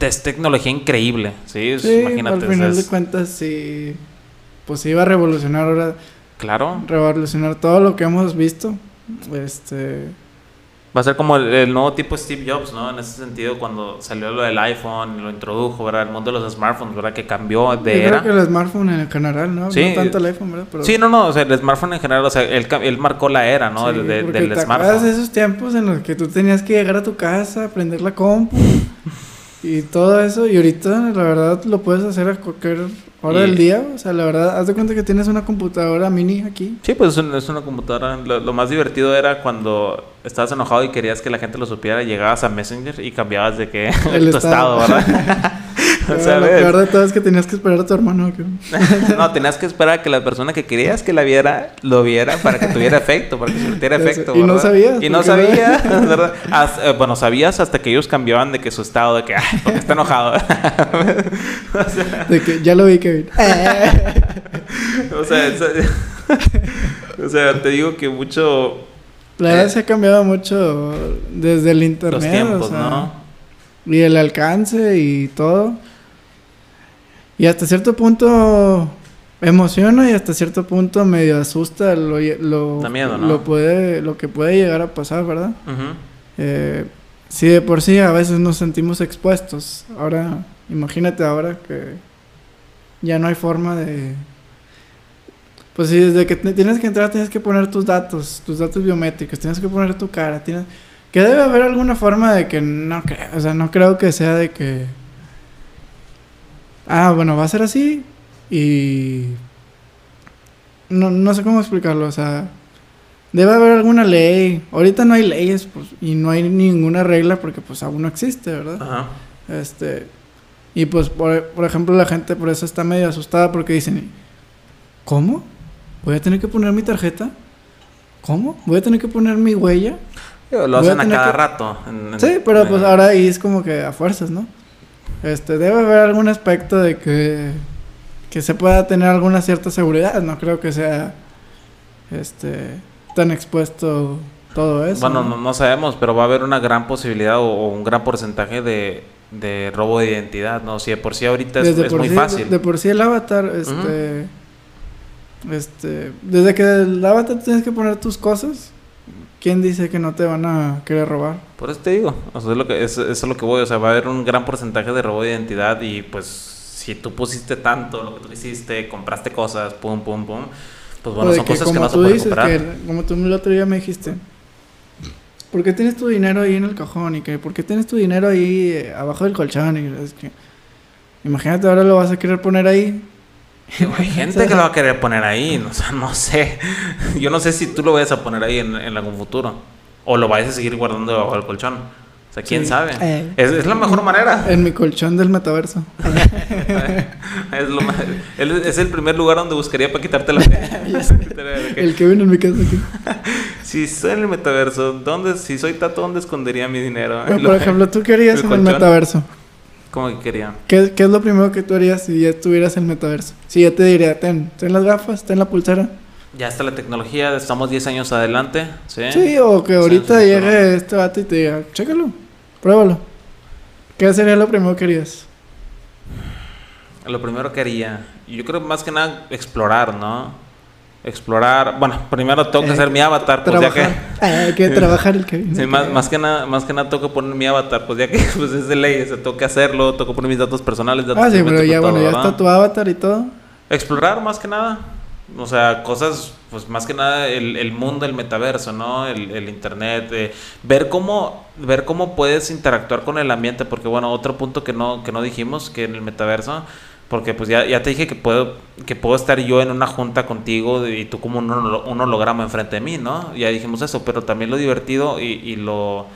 es tecnología increíble, ¿sí? sí Imagínate. Al final de cuentas, sí. Pues iba a revolucionar ahora. Claro. Revolucionar todo lo que hemos visto. Este Va a ser como el, nuevo tipo Steve Jobs, ¿no? En ese sentido, cuando salió lo del iPhone, lo introdujo, ¿verdad? El mundo de los smartphones, ¿verdad? Que cambió de Yo era. Creo que el smartphone en general, ¿no? Sí. No tanto el iPhone, ¿verdad? Sí, no, no, o sea, el smartphone en general, o sea, él, él marcó la era, ¿no? Sí, de, del te smartphone. de esos tiempos en los que tú tenías que llegar a tu casa, prender la compu y todo eso, y ahorita, la verdad, lo puedes hacer a cualquier hora del día, o sea, la verdad, haz de cuenta que tienes una computadora mini aquí. Sí, pues es una, computadora. Lo, más divertido era cuando estabas enojado y querías que la gente lo supiera, llegabas a Messenger y cambiabas de que El tu estado, ¿verdad? o sea, la verdad todo es que tenías que esperar a tu hermano. no, tenías que esperar a que la persona que querías que la viera, lo viera para que tuviera efecto, para que tuviera efecto. Y no sabías. Y no sabías, ¿verdad? Eh, bueno, sabías hasta que ellos cambiaban de que su estado, de que, porque está enojado. de que ya lo vi, Kevin. o sea, o sea, te digo que mucho... La verdad eh, se ha cambiado mucho desde el internet. Los tiempos, ¿no? Y el alcance y todo. Y hasta cierto punto emociona y hasta cierto punto medio asusta lo, lo, miedo, ¿no? lo, puede, lo que puede llegar a pasar, ¿verdad? eh, si de por sí a veces nos sentimos expuestos, ahora imagínate ahora que ya no hay forma de... Pues si desde que tienes que entrar tienes que poner tus datos, tus datos biométricos, tienes que poner tu cara, tienes... Que debe haber alguna forma de que no creo, o sea, no creo que sea de que ah, bueno, va a ser así y... No, no sé cómo explicarlo, o sea, debe haber alguna ley. Ahorita no hay leyes pues, y no hay ninguna regla porque pues aún no existe, ¿verdad? Ajá. Este, y pues, por, por ejemplo, la gente por eso está medio asustada porque dicen, ¿cómo? ¿Voy a tener que poner mi tarjeta? ¿Cómo? ¿Voy a tener que poner mi huella? Lo hacen a, cada rato. sí, pero pues ahora ahí es como que a fuerzas, ¿no? Este, debe haber algún aspecto de que, que se pueda tener alguna cierta seguridad. No creo que sea este tan expuesto todo eso. Bueno, no, sabemos, pero va a haber una gran posibilidad o, un gran porcentaje de, de, robo de identidad, ¿no? Si de por sí ahorita es, muy fácil. De, por sí el avatar, este... Este... Desde que el avatar tienes que poner tus cosas ¿Quién dice que no te van a querer robar? Por eso te digo, o sea, es lo que, es, es lo que voy, o sea, va a haber un gran porcentaje de robo de identidad y pues si tú pusiste tanto lo que tú hiciste, compraste cosas, pum, pum, pum, pues bueno, son cosas que no se pueden comprar. Que, como tú el otro día me dijiste, ¿por qué tienes tu dinero ahí en el cajón? Y que, ¿por qué tienes tu dinero ahí eh, abajo del colchón? Y es que, imagínate, ahora lo vas a querer poner ahí hay gente que lo va a querer poner ahí, o sea, no sé. Yo no sé si tú lo vayas a poner ahí en, en algún futuro. O lo vayas a seguir guardando debajo del colchón. O sea, quién sabe. Eh. es, la mejor manera. En mi colchón del metaverso. es, lo es, el primer lugar donde buscaría para quitarte la El que viene en mi casa aquí. si soy en el metaverso, ¿dónde, si soy tato, ¿dónde escondería mi dinero? por ejemplo, ¿tú qué harías en el metaverso? ¿Cómo que quería? ¿Qué, ¿Qué, es lo primero que tú harías si ya estuvieras en el metaverso? Si ya te diría, ten, ten las gafas, ten la pulsera. Ya está la tecnología, estamos 10 años adelante, ¿sí? Sí, o que ahorita llegue este vato y te diga, chécalo, pruébalo. ¿Qué sería lo primero que harías? Lo primero que haría, yo creo más que nada explorar, ¿no? Explorar. Bueno, primero tengo que eh, hacer mi avatar, pues ya que. hay que trabajar el que. Sí, más, más, que nada, más que nada tengo que poner mi avatar, pues ya que pues es de ley, se tengo que hacerlo, tengo que poner mis datos personales. Datos ah, sí, pero ya, bueno, ya está tu avatar y todo. Explorar más que nada. O sea, cosas, pues más que nada el, el mundo, el metaverso, ¿no? El, el internet, eh, ver cómo, ver cómo puedes interactuar con el ambiente, porque bueno, otro punto que no, que no dijimos, que en el metaverso, porque pues ya, ya te dije que puedo, que puedo estar yo en una junta contigo y tú como un, un holograma enfrente de mí, ¿no? Ya dijimos eso, pero también lo divertido y, y lo,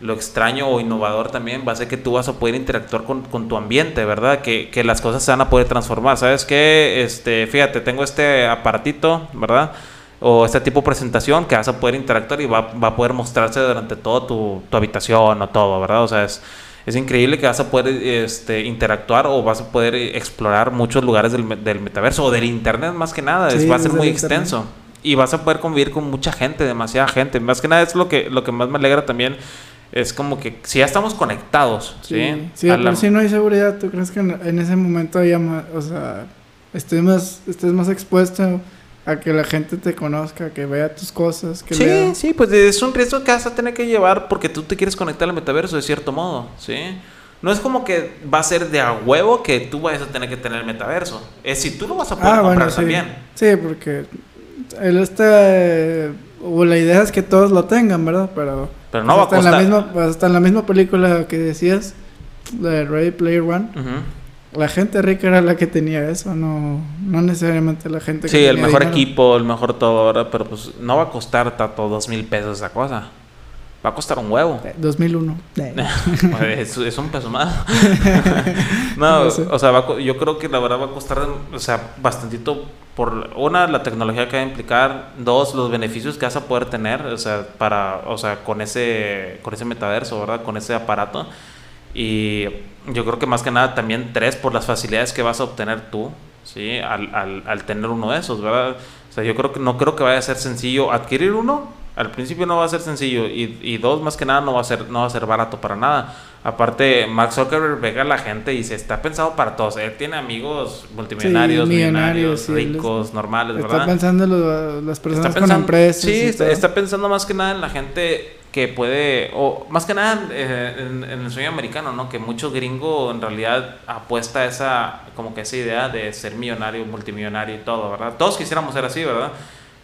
lo extraño o innovador también va a ser que tú vas a poder interactuar con, con tu ambiente, ¿verdad? Que, que, las cosas se van a poder transformar. ¿Sabes qué? Este, fíjate, tengo este aparatito, ¿verdad? O este tipo de presentación que vas a poder interactuar y va, va a poder mostrarse durante toda tu, tu, habitación o todo, ¿verdad? O sea, es, es increíble que vas a poder este, interactuar o vas a poder explorar muchos lugares del, del metaverso o del internet más que nada. es, va a ser muy extenso. Y vas a poder convivir con mucha gente, demasiada gente. Más que nada es lo que, lo que más me alegra también es como que si ya estamos conectados, ¿sí? Sí, si no hay seguridad, ¿tú crees que en, ese momento haya más, o sea, estés más, estés más expuesto a que la gente te conozca, que vea tus cosas? Que sí, sí, pues es un riesgo que vas a tener que llevar porque tú te quieres conectar al metaverso de cierto modo, ¿sí? No es como que va a ser de a huevo que tú vayas a tener que tener el metaverso. Es si tú lo vas a poder ah, comprar sí. también. Sí, porque el este o la idea es que todos lo tengan, ¿verdad? Pero pero no va a costar. En la misma, hasta en la misma película que decías, de Ready Player One, la gente rica era la que tenía eso, no, no necesariamente la gente que Sí, el mejor equipo, el mejor todo, ¿verdad? Pero pues no va a costar tanto dos mil pesos esa cosa. Va a costar un huevo. 2001. Eh, es, es, un peso más. no, o sea, yo creo que la verdad va a costar, o sea, bastantito por una la tecnología que va a implicar, dos los beneficios que vas a poder tener, o sea, para, o sea, con ese con ese metaverso, ¿verdad? Con ese aparato. Y yo creo que más que nada también tres por las facilidades que vas a obtener tú, ¿sí? Al, al, al tener uno de esos, ¿verdad? O sea, yo creo que no creo que vaya a ser sencillo adquirir uno al principio no va a ser sencillo y, y, dos, más que nada, no va a ser, no va a ser barato para nada. Aparte, Max Zuckerberg ve a la gente y se está pensado para todos. Él tiene amigos multimillonarios, millonarios, ricos, normales, ¿verdad? Está pensando en las personas está pensando, con empresas. Sí, está, pensando más que nada en la gente que puede, o más que nada eh, en, en, el sueño americano, ¿no? Que mucho gringo en realidad apuesta a esa, como que esa idea de ser millonario, multimillonario y todo, ¿verdad? Todos quisiéramos ser así, ¿verdad?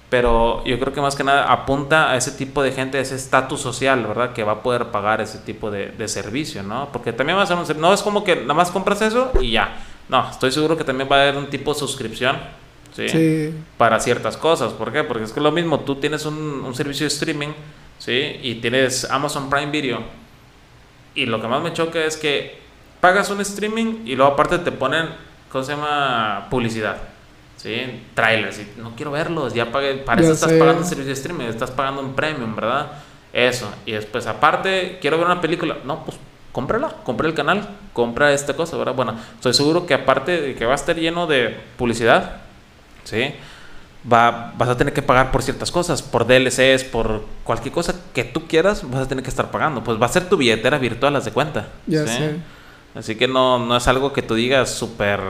pero yo creo que más que nada apunta a ese tipo de gente, a ese estatus social, ¿verdad? Que va a poder pagar ese tipo de, de, servicio, ¿no? Porque también va a ser un no es como que nada más compras eso y ya. No, estoy seguro que también va a haber un tipo de suscripción, ¿sí? sí. Para ciertas cosas. ¿Por qué? Porque es que lo mismo, tú tienes un, un servicio de streaming, ¿sí? Y tienes Amazon Prime Video. Y lo que más me choca es que pagas un streaming y luego aparte te ponen, ¿cómo se llama? Publicidad. ¿sí? Trailers, y no quiero verlos, ya pagué, para eso estás pagando un servicio de streaming, estás pagando un premium, ¿verdad? Eso, y después aparte, quiero ver una película, no, pues cómprala, compra el canal, compra esta cosa, ¿verdad? Bueno, estoy seguro que aparte de que va a estar lleno de publicidad, ¿sí? Va, vas a tener que pagar por ciertas cosas, por DLCs, por cualquier cosa que tú quieras, vas a tener que estar pagando. Pues va a ser tu billetera virtual, haz de cuenta. Ya sé. Así que no, no es algo que tú digas súper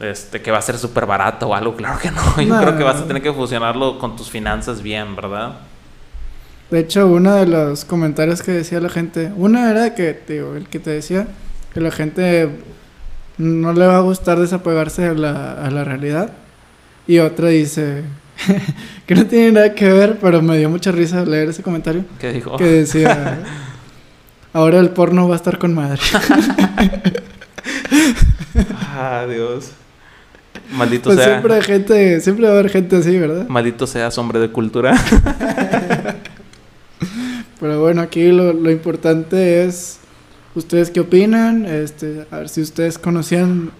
este, que va a ser súper barato o algo, claro que no. Yo creo que vas a tener que fusionarlo con tus finanzas bien, ¿verdad? De hecho, uno de los comentarios que decía la gente, una era que, digo, el que te decía que la gente no le va a gustar desapegarse a la, a la realidad. Y otra dice, que no tiene nada que ver, pero me dio mucha risa leer ese comentario. ¿Qué dijo? Que decía, ahora el porno va a estar con madre. ah, Dios. Maldito pues sea. Siempre, hay gente, siempre va a haber gente así, ¿verdad? Maldito seas, hombre de cultura. Pero bueno, aquí lo, lo, importante es. ¿Ustedes qué opinan? Este, a ver si ustedes conocían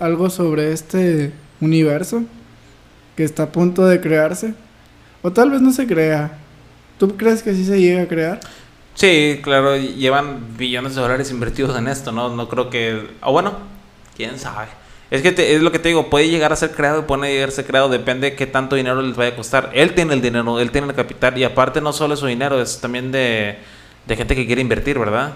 algo sobre este universo que está a punto de crearse. O tal vez no se crea. ¿Tú crees que sí se llega a crear? Sí, claro, llevan billones de dólares invertidos en esto, ¿no? No creo que... O bueno, quién sabe. Es que es lo que te digo, puede llegar a ser creado, puede llegar a ser creado, depende de qué tanto dinero les vaya a costar. Él tiene el dinero, él tiene el capital y aparte no solo es su dinero, es también de, de gente que quiere invertir, ¿verdad?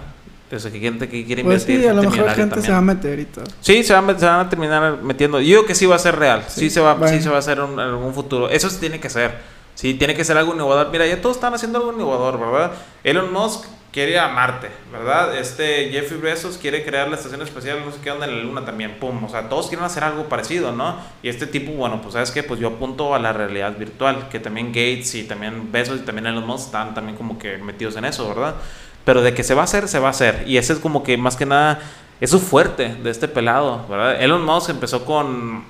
Es que gente que quiere pues invertir. Sí, a lo mejor gente se va a meter y todo. Sí, se, va, se van a terminar metiendo. Yo digo que sí va a ser real, sí, se, va, sí se va a hacer en algún futuro. Eso sí tiene que ser. Sí, tiene que ser algo innovador. Mira, ya todos están haciendo algo innovador, ¿verdad? Elon Musk quiere ir a Marte, ¿verdad? Este Jeffrey Bezos quiere crear la estación espacial, no sé qué onda en la Luna también, pum, o sea, todos quieren hacer algo parecido, ¿no? Y este tipo, bueno, pues sabes qué, pues yo apunto a la realidad virtual, que también Gates y también Bezos y también Elon Musk están también como que metidos en eso, ¿verdad? Pero de que se va a hacer, se va a hacer. Y ese es como que más que nada, eso fuerte de este pelado, ¿verdad? Elon Musk empezó con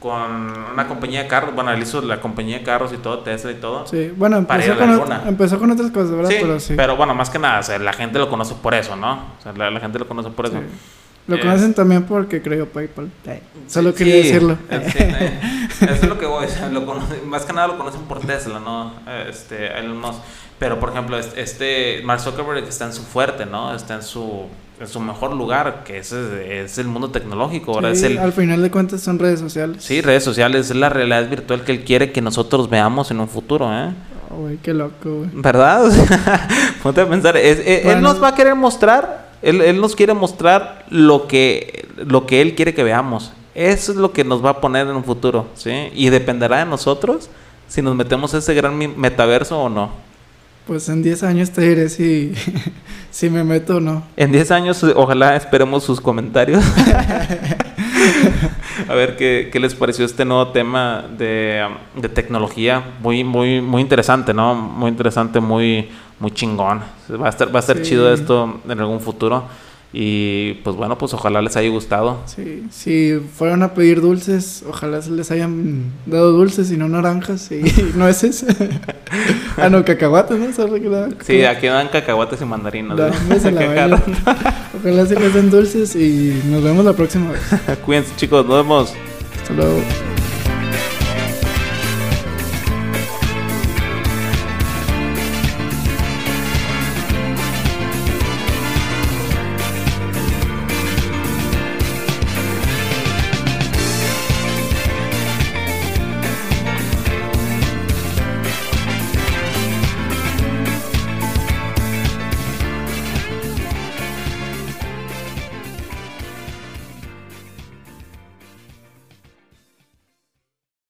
con una compañía de carros. Bueno, él hizo la compañía de carros y todo, Tesla y todo. Sí, bueno, empezó, con, empezó con, otras cosas, ¿verdad? Sí, pero, sí. pero bueno, más que nada, o sea, la gente lo conoce por eso, ¿no? O sea, la, gente lo conoce por eso. Lo conocen también porque creó PayPal. Solo quería decirlo. eso es lo que voy. más que nada lo conocen por Tesla, ¿no? Este, Elon Musk. Pero, por ejemplo, este Mark Zuckerberg está en su fuerte, ¿no? Está en su, en su mejor lugar, que es, es el mundo tecnológico. Ahora es el, al final de cuentas son redes sociales. Sí, redes sociales. Es la realidad virtual que él quiere que nosotros veamos en un futuro, ¿eh? Oh, qué loco, güey. ¿Verdad? Ponte a pensar. Él nos va a querer mostrar, él, él nos quiere mostrar lo que, lo que él quiere que veamos. Eso es lo que nos va a poner en un futuro, ¿sí? Y dependerá de nosotros si nos metemos a ese gran metaverso o no. Pues en 10 años te diré si, si me meto o no. En 10 años ojalá esperemos sus comentarios. a ver qué, qué, les pareció este nuevo tema de, de, tecnología. Muy, muy, muy interesante, ¿no? Muy interesante, muy, muy chingón. Va a estar, va a ser chido esto en algún futuro. Y pues bueno, pues ojalá les haya gustado. Sí, si fueron a pedir dulces, ojalá se les hayan dado dulces y no naranjas y nueces. ah, no, cacahuates, ¿no? Sí, aquí dan cacahuates y mandarinas. ojalá se les den dulces y nos vemos la próxima vez. Cuídense chicos, nos vemos. Hasta luego.